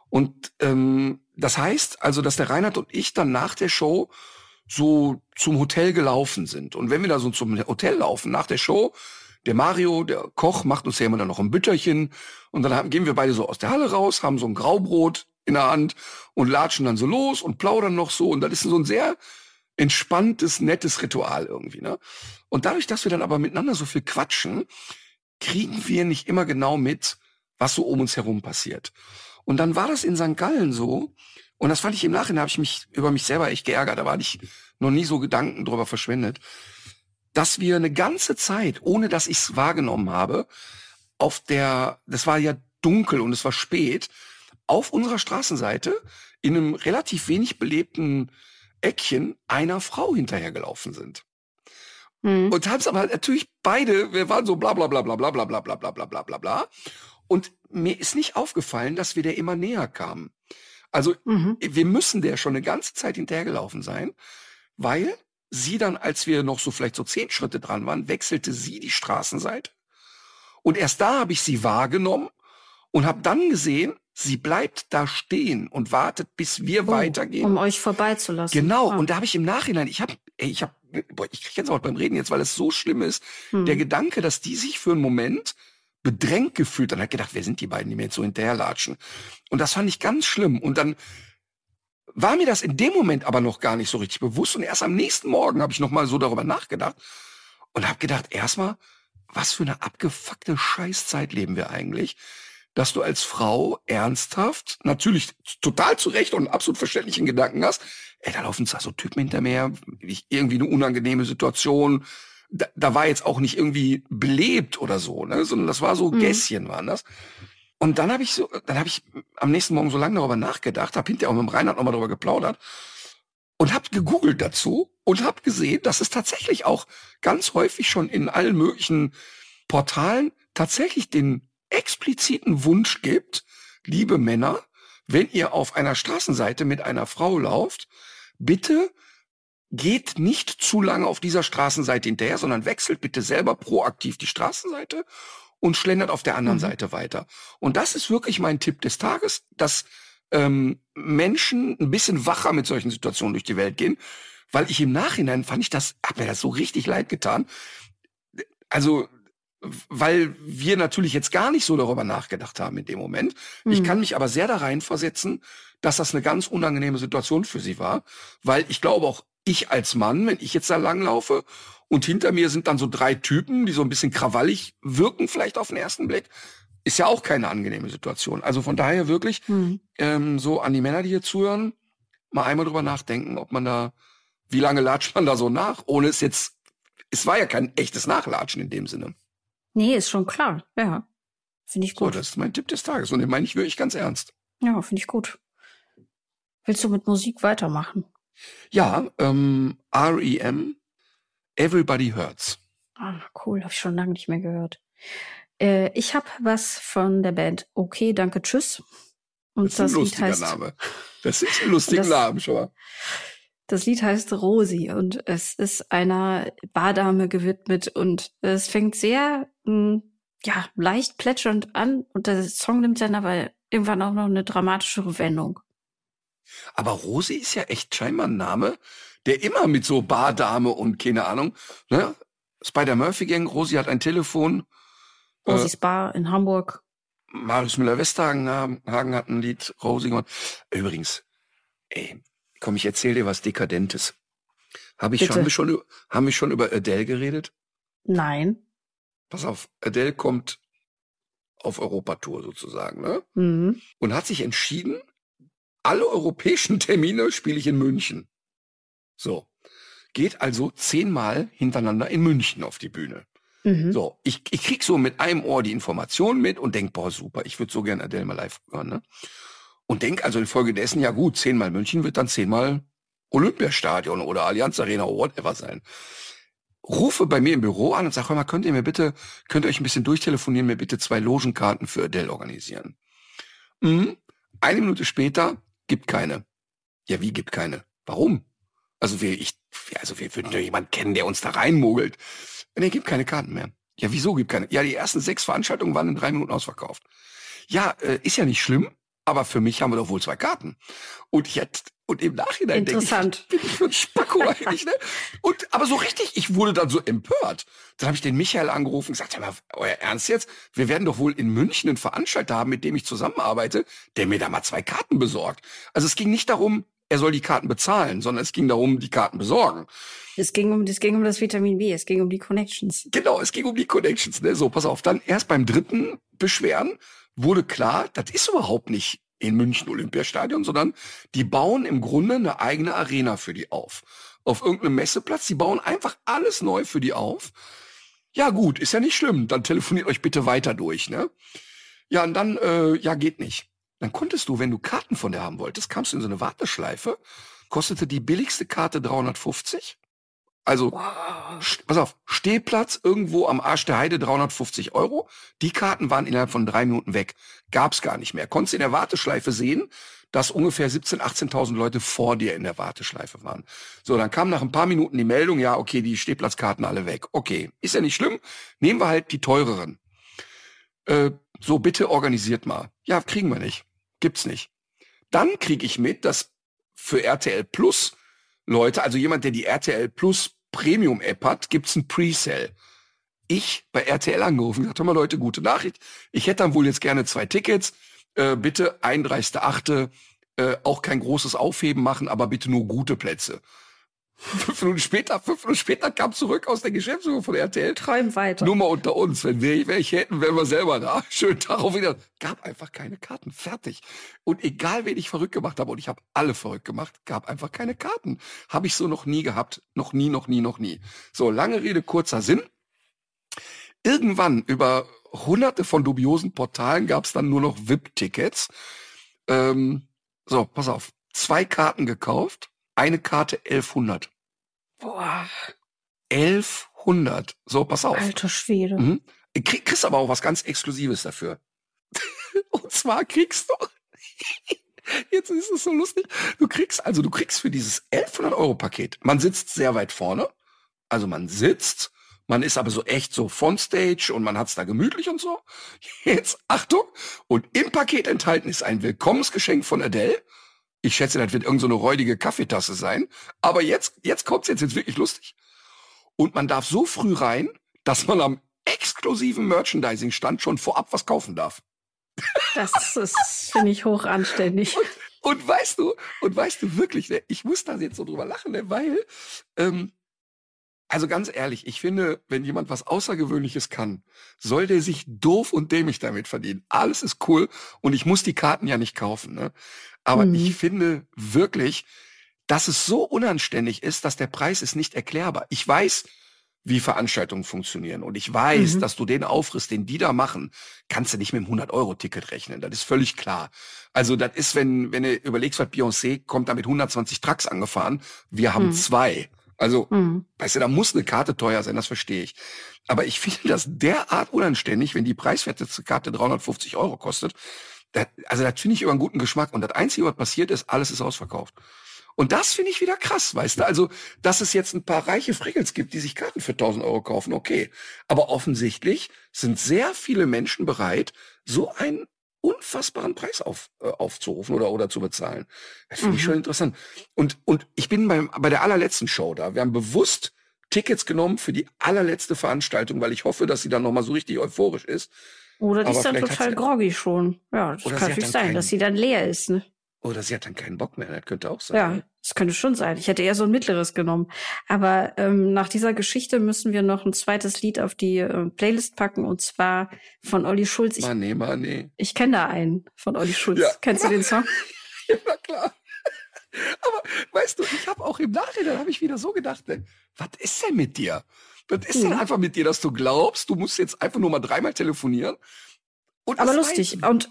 Und ähm, das heißt also, dass der Reinhard und ich dann nach der Show so zum Hotel gelaufen sind. Und wenn wir da so zum Hotel laufen, nach der Show, der Mario, der Koch, macht uns ja immer dann noch ein Bütterchen. Und dann haben, gehen wir beide so aus der Halle raus, haben so ein Graubrot in der Hand und latschen dann so los und plaudern noch so. Und das ist so ein sehr entspanntes, nettes Ritual irgendwie. Ne? Und dadurch, dass wir dann aber miteinander so viel quatschen, kriegen wir nicht immer genau mit, was so um uns herum passiert. Und dann war das in St. Gallen so. Und das fand ich im Nachhinein, habe ich mich über mich selber echt geärgert. Da war ich noch nie so Gedanken drüber verschwendet, dass wir eine ganze Zeit, ohne dass ich es wahrgenommen habe, auf der, das war ja dunkel und es war spät, auf unserer Straßenseite in einem relativ wenig belebten Eckchen einer Frau hinterhergelaufen sind. Mhm. Und haben es aber natürlich beide, wir waren so bla bla bla bla bla bla bla bla bla bla bla bla. Und mir ist nicht aufgefallen, dass wir der immer näher kamen. Also mhm. wir müssen der schon eine ganze Zeit hinterhergelaufen sein, weil sie dann, als wir noch so vielleicht so zehn Schritte dran waren, wechselte sie die Straßenseite. Und erst da habe ich sie wahrgenommen und habe dann gesehen, sie bleibt da stehen und wartet, bis wir oh, weitergehen. Um euch vorbeizulassen. Genau. Ah. Und da habe ich im Nachhinein, ich habe, ich habe, ich kriege jetzt auch beim Reden jetzt, weil es so schlimm ist, hm. der Gedanke, dass die sich für einen Moment bedrängt gefühlt und hat gedacht, wer sind die beiden, die mir jetzt so hinterherlatschen? Und das fand ich ganz schlimm. Und dann war mir das in dem Moment aber noch gar nicht so richtig bewusst. Und erst am nächsten Morgen habe ich noch mal so darüber nachgedacht und habe gedacht, erstmal, was für eine abgefuckte Scheißzeit leben wir eigentlich, dass du als Frau ernsthaft, natürlich total zu Recht und absolut verständlichen Gedanken hast, ey, da laufen zwar so Typen hinter mir, irgendwie eine unangenehme Situation, da, da war jetzt auch nicht irgendwie belebt oder so, ne, sondern das war so mhm. Gässchen waren das. Und dann habe ich so, dann habe ich am nächsten Morgen so lange darüber nachgedacht, habe hinterher auch mit dem Reinhard nochmal darüber geplaudert und habe gegoogelt dazu und habe gesehen, dass es tatsächlich auch ganz häufig schon in allen möglichen Portalen tatsächlich den expliziten Wunsch gibt, liebe Männer, wenn ihr auf einer Straßenseite mit einer Frau lauft, bitte geht nicht zu lange auf dieser Straßenseite hinterher, sondern wechselt bitte selber proaktiv die Straßenseite und schlendert auf der anderen mhm. Seite weiter. Und das ist wirklich mein Tipp des Tages, dass ähm, Menschen ein bisschen wacher mit solchen Situationen durch die Welt gehen, weil ich im Nachhinein fand ich das, hab mir das so richtig leid getan. Also weil wir natürlich jetzt gar nicht so darüber nachgedacht haben in dem Moment. Mhm. Ich kann mich aber sehr da rein versetzen, dass das eine ganz unangenehme Situation für sie war, weil ich glaube auch ich als Mann, wenn ich jetzt da langlaufe und hinter mir sind dann so drei Typen, die so ein bisschen krawallig wirken, vielleicht auf den ersten Blick, ist ja auch keine angenehme Situation. Also von daher wirklich hm. ähm, so an die Männer, die hier zuhören, mal einmal drüber nachdenken, ob man da, wie lange latscht man da so nach, ohne es jetzt, es war ja kein echtes Nachlatschen in dem Sinne. Nee, ist schon klar, ja. Finde ich gut. So, das ist mein Tipp des Tages und den meine ich wirklich ganz ernst. Ja, finde ich gut. Willst du mit Musik weitermachen? Ja, ähm, REM, Everybody Hurts. Ah, cool, habe ich schon lange nicht mehr gehört. Äh, ich habe was von der Band Okay, danke, tschüss. Und das, das ist ein lustiger heißt, Name. Das ist ein <laughs> lustiger Name schon mal. Das Lied heißt Rosi und es ist einer Bardame gewidmet und es fängt sehr, mh, hm, ja, leicht plätschernd an und der Song nimmt dann aber irgendwann auch noch eine dramatischere Wendung. Aber Rosi ist ja echt scheinbar ein Name, der immer mit so Bardame und keine Ahnung, ne? Spider-Murphy Gang, Rosi hat ein Telefon. Rosis äh, Bar in Hamburg. Marius Müller-Westhagen Hagen hat ein Lied, Rosi. Übrigens, ey, komm, ich erzähl dir was Dekadentes. Hab ich, haben, wir schon, haben wir schon über Adele geredet? Nein. Pass auf, Adele kommt auf Europatour sozusagen, ne? Mhm. Und hat sich entschieden, alle europäischen <laughs> Termine spiele ich in München. So. Geht also zehnmal hintereinander in München auf die Bühne. Mhm. So, ich, ich krieg so mit einem Ohr die Informationen mit und denk, boah, super, ich würde so gerne Adele mal live hören, ne? Und denk also infolgedessen, ja gut, zehnmal München wird dann zehnmal Olympiastadion oder Allianz Arena oder whatever sein. Rufe bei mir im Büro an und sag, hör mal, könnt ihr mir bitte, könnt ihr euch ein bisschen durchtelefonieren, mir bitte zwei Logenkarten für Adele organisieren. Mhm. Eine Minute später gibt keine. Ja, wie gibt keine? Warum? Also wir, ich, also wir würden ja jemanden kennen, der uns da reinmogelt. Nee, gibt keine Karten mehr. Ja, wieso gibt keine? Ja, die ersten sechs Veranstaltungen waren in drei Minuten ausverkauft. Ja, äh, ist ja nicht schlimm, aber für mich haben wir doch wohl zwei Karten. Und jetzt, und im Nachhinein denke ich, <laughs> bin ich für ein Spacko <laughs> eigentlich, ne? Und, aber so richtig, ich wurde dann so empört. Dann habe ich den Michael angerufen und gesagt, ja mal, euer Ernst jetzt? Wir werden doch wohl in München einen Veranstalter haben, mit dem ich zusammenarbeite, der mir da mal zwei Karten besorgt. Also es ging nicht darum, er soll die Karten bezahlen, sondern es ging darum, die Karten besorgen. Es ging um, es ging um das Vitamin B, es ging um die Connections. Genau, es ging um die Connections, ne? So, pass auf. Dann erst beim dritten Beschweren wurde klar, das ist überhaupt nicht in München Olympiastadion, sondern die bauen im Grunde eine eigene Arena für die auf. Auf irgendeinem Messeplatz, die bauen einfach alles neu für die auf. Ja gut, ist ja nicht schlimm, dann telefoniert euch bitte weiter durch, ne? Ja, und dann, äh, ja, geht nicht. Dann konntest du, wenn du Karten von der haben wolltest, kamst du in so eine Warteschleife, kostete die billigste Karte 350 also, wow. pass auf, Stehplatz irgendwo am Arsch der Heide 350 Euro. Die Karten waren innerhalb von drei Minuten weg. Gab's gar nicht mehr. Konntest in der Warteschleife sehen, dass ungefähr 17.000, 18.000 Leute vor dir in der Warteschleife waren. So, dann kam nach ein paar Minuten die Meldung, ja, okay, die Stehplatzkarten alle weg. Okay, ist ja nicht schlimm. Nehmen wir halt die teureren. Äh, so, bitte organisiert mal. Ja, kriegen wir nicht. Gibt's nicht. Dann kriege ich mit, dass für RTL Plus Leute, also jemand, der die RTL Plus Premium-App hat, gibt's ein Presale. Ich bei RTL angerufen, gesagt, hör mal Leute, gute Nachricht. Ich hätte dann wohl jetzt gerne zwei Tickets. Äh, bitte 31.8. Äh, auch kein großes Aufheben machen, aber bitte nur gute Plätze. Fünf Minuten später, fünf Minuten später kam zurück aus der Geschäftsführung von RTL. Träum weiter. Nur mal unter uns. Wenn wir welche hätten, wären wir selber da. <laughs> Schön darauf wieder. Gab einfach keine Karten. Fertig. Und egal, wen ich verrückt gemacht habe, und ich habe alle verrückt gemacht, gab einfach keine Karten. Habe ich so noch nie gehabt. Noch nie, noch nie, noch nie. So, lange Rede, kurzer Sinn. Irgendwann über hunderte von dubiosen Portalen gab es dann nur noch VIP-Tickets. Ähm, so, pass auf. Zwei Karten gekauft eine Karte 1100. Boah. 1100. So, pass auf. Alter Schwede. Mhm. Krieg, kriegst aber auch was ganz Exklusives dafür. <laughs> Und zwar kriegst du, <laughs> jetzt ist es so lustig, du kriegst, also du kriegst für dieses 1100 Euro Paket, man sitzt sehr weit vorne, also man sitzt, man ist aber so echt so von Stage und man hat's da gemütlich und so. <laughs> Jetzt Achtung und im Paket enthalten ist ein Willkommensgeschenk von Adele ich schätze, das wird irgendeine so räudige Kaffeetasse sein. Aber jetzt, jetzt kommt's jetzt, jetzt wirklich lustig. Und man darf so früh rein, dass man am exklusiven Merchandising-Stand schon vorab was kaufen darf. Das ist, finde ich, hoch anständig. Und, und, weißt du, und weißt du wirklich, ne, ich muss da jetzt so drüber lachen, ne, weil, ähm, also ganz ehrlich, ich finde, wenn jemand was Außergewöhnliches kann, soll der sich doof und dämlich damit verdienen. Alles ist cool und ich muss die Karten ja nicht kaufen. Ne? Aber mhm. ich finde wirklich, dass es so unanständig ist, dass der Preis ist nicht erklärbar. Ich weiß, wie Veranstaltungen funktionieren. Und ich weiß, mhm. dass du den Aufriss, den die da machen, kannst du nicht mit einem 100-Euro-Ticket rechnen. Das ist völlig klar. Also das ist, wenn, wenn du überlegst, was Beyoncé kommt da mit 120 Trucks angefahren. Wir haben mhm. zwei. Also mhm. Weißt du, da muss eine Karte teuer sein, das verstehe ich. Aber ich <laughs> finde das derart unanständig, wenn die preiswerteste Karte 350 Euro kostet. Also das finde ich über einen guten Geschmack. Und das Einzige, was passiert ist, alles ist ausverkauft. Und das finde ich wieder krass, weißt du? Also, dass es jetzt ein paar reiche Friggels gibt, die sich Karten für 1000 Euro kaufen, okay. Aber offensichtlich sind sehr viele Menschen bereit, so einen unfassbaren Preis auf, äh, aufzurufen oder, oder zu bezahlen. Das finde ich schon interessant. Und, und ich bin beim, bei der allerletzten Show da. Wir haben bewusst Tickets genommen für die allerletzte Veranstaltung, weil ich hoffe, dass sie dann nochmal so richtig euphorisch ist. Oder die Aber ist dann total groggy schon. Ja, das kann natürlich sein, keinen- dass sie dann leer ist. Ne? Oder sie hat dann keinen Bock mehr. Das könnte auch sein. Ja, ne? das könnte schon sein. Ich hätte eher so ein mittleres genommen. Aber ähm, nach dieser Geschichte müssen wir noch ein zweites Lied auf die äh, Playlist packen und zwar von Olli Schulz. Ich, Mann, nee. ich kenne da einen von Olli Schulz. Ja. Kennst du den Song? <laughs> Ja, na klar. Aber weißt du, ich habe auch im Nachhinein habe ich wieder so gedacht, ne, was ist denn mit dir? Was ist denn Mhm. einfach mit dir, dass du glaubst, du musst jetzt einfach nur mal dreimal telefonieren? Und aber lustig. reicht. Und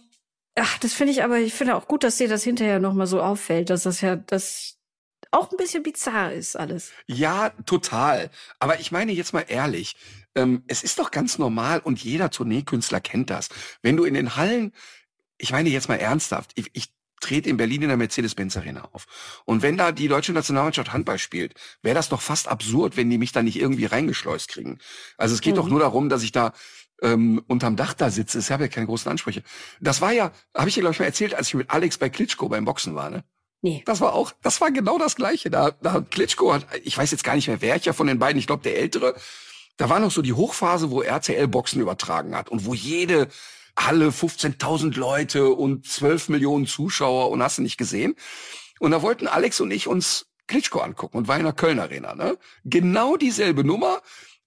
ach, das finde ich aber, ich finde auch gut, dass dir das hinterher nochmal so auffällt, dass das ja das auch ein bisschen bizarr ist alles. Ja, total. Aber ich meine jetzt mal ehrlich, ähm, es ist doch ganz normal und jeder Tourneekünstler kennt das. Wenn du in den Hallen, ich meine jetzt mal ernsthaft, ich, ich trete in Berlin in der Mercedes-Benz Arena auf. Und wenn da die deutsche Nationalmannschaft Handball spielt, wäre das doch fast absurd, wenn die mich da nicht irgendwie reingeschleust kriegen. Also es geht Mhm. doch nur darum, dass ich da ähm, unterm Dach da sitze. Ich habe ja keine großen Ansprüche. Das war ja, habe ich dir glaube ich mal erzählt, als ich mit Alex bei Klitschko beim Boxen war, ne? Nee. Das war auch, das war genau das Gleiche. Da, da hat Klitschko hat, ich weiß jetzt gar nicht mehr, welcher von den beiden, ich glaube der Ältere, da war noch so die Hochphase, wo RTL Boxen übertragen hat und wo jede Halle 15.000 Leute und 12 Millionen Zuschauer und hast du nicht gesehen. Und da wollten Alex und ich uns Klitschko angucken und war in der Köln Arena, ne? Genau dieselbe Nummer,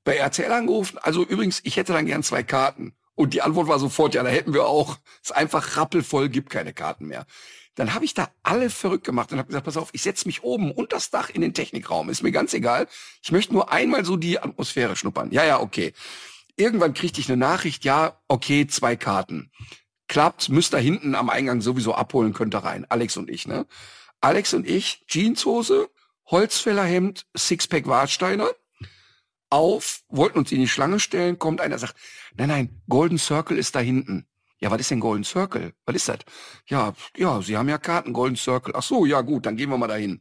bei RTL angerufen. Also übrigens, ich hätte dann gern zwei Karten. Und die Antwort war sofort, ja, da hätten wir auch. Ist einfach rappelvoll, gibt keine Karten mehr. Dann habe ich da alle verrückt gemacht und habe gesagt, pass auf, ich setze mich oben und das Dach in den Technikraum. Ist mir ganz egal. Ich möchte nur einmal so die Atmosphäre schnuppern. Ja, ja, okay. Irgendwann kriegte ich eine Nachricht, ja, okay, zwei Karten. Klappt, müsst da hinten am Eingang sowieso abholen, könnt ihr rein. Alex und ich, ne? Alex und ich, Jeanshose, Holzfällerhemd, Sixpack Warsteiner, auf, wollten uns in die Schlange stellen, kommt einer, sagt, nein, nein, Golden Circle ist da hinten. Ja, was ist denn Golden Circle? Was ist das? Ja, ja, Sie haben ja Karten, Golden Circle. Ach so, ja gut, dann gehen wir mal dahin.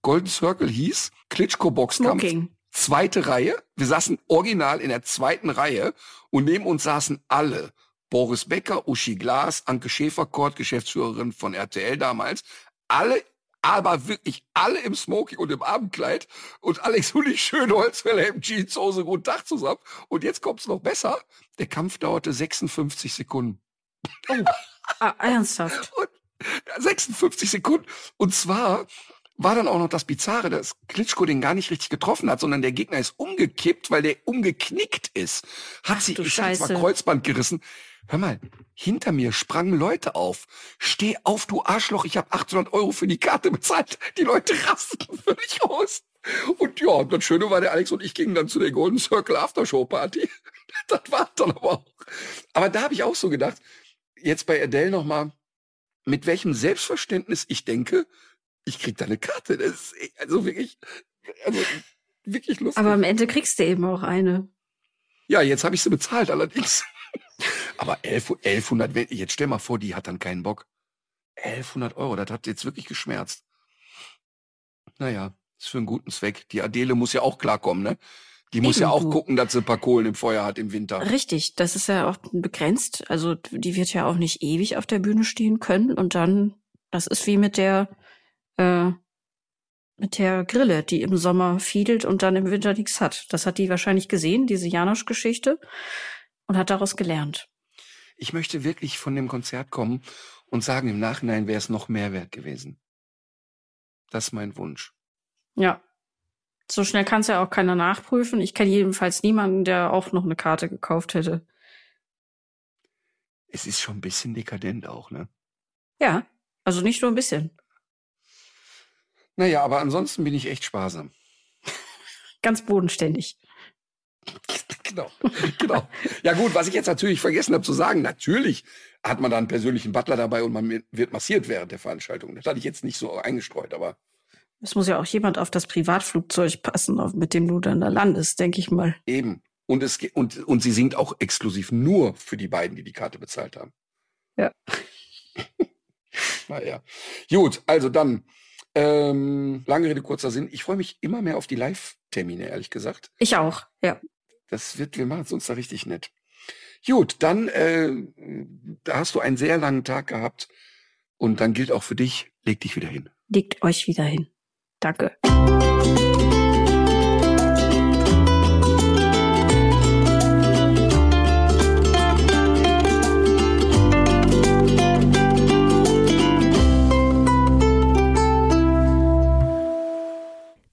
Golden Circle hieß Klitschko Boxkampf, Smoking. Zweite Reihe. Wir saßen original in der zweiten Reihe und neben uns saßen alle. Boris Becker, Uschi Glas, Anke Schäferkort, Geschäftsführerin von RTL damals. Alle, aber wirklich alle im Smoking und im Abendkleid. Und Alex und ich schön Holzfäller im Jeanshose, guten Tag zusammen. Und jetzt kommt's noch besser. Der Kampf dauerte 56 Sekunden. Ah, ernsthaft. Und 56 Sekunden. Und zwar war dann auch noch das Bizarre, dass Klitschko den gar nicht richtig getroffen hat, sondern der Gegner ist umgekippt, weil der umgeknickt ist. Hat Ach du ich sag jetzt mal, Scheiße. Kreuzband gerissen. Hör mal, hinter mir sprangen Leute auf. Steh auf, du Arschloch, ich habe 800 Euro für die Karte bezahlt. Die Leute <laughs> rasteten völlig aus. Und ja, das Schöne war, der Alex und ich gingen dann zu der Golden Circle Aftershow Party. <laughs> Das war dann aber auch. Aber da habe ich auch so gedacht, jetzt bei Adele nochmal, mit welchem Selbstverständnis ich denke, ich krieg da eine Karte. Das ist eh- also wirklich, also wirklich lustig. Aber am Ende kriegst du eben auch eine. ja, jetzt habe ich sie bezahlt allerdings. <laughs> Aber 11, 1100, wenn- jetzt stell mal vor, die hat dann keinen Bock. 1100 Euro, das hat jetzt wirklich geschmerzt. Naja, ist für einen guten Zweck. Die Adele muss ja auch klarkommen, ne? Die muss Eben, ja auch du. gucken, dass sie ein paar Kohlen im Feuer hat im Winter. Richtig, das ist ja auch begrenzt. Also die wird ja auch nicht ewig auf der Bühne stehen können. Und dann, das ist wie mit der, äh, mit der Grille, die im Sommer fiedelt und dann im Winter nichts hat. Das hat die wahrscheinlich gesehen, diese Janosch-Geschichte, und hat daraus gelernt. Ich möchte wirklich von dem Konzert kommen und sagen, im Nachhinein wäre es noch mehr wert gewesen. Das ist mein Wunsch. Ja. So schnell kann es ja auch keiner nachprüfen. Ich kenne jedenfalls niemanden, der auch noch eine Karte gekauft hätte. Es ist schon ein bisschen dekadent auch, ne? Ja, also nicht nur ein bisschen. Naja, aber ansonsten bin ich echt sparsam. Ganz bodenständig. <laughs> Genau, genau. Ja gut, was ich jetzt natürlich vergessen habe zu sagen, natürlich hat man da einen persönlichen Butler dabei und man wird massiert während der Veranstaltung. Das hatte ich jetzt nicht so eingestreut, aber Es muss ja auch jemand auf das Privatflugzeug passen, auf, mit dem du dann da landest, denke ich mal. Eben. Und, es, und, und sie singt auch exklusiv nur für die beiden, die die Karte bezahlt haben. Ja. <laughs> naja. Gut, also dann, ähm, lange Rede, kurzer Sinn. Ich freue mich immer mehr auf die Live-Termine, ehrlich gesagt. Ich auch, ja. Das wird, wir machen es uns da richtig nett. Gut, dann äh, da hast du einen sehr langen Tag gehabt und dann gilt auch für dich, leg dich wieder hin. Legt euch wieder hin. Danke.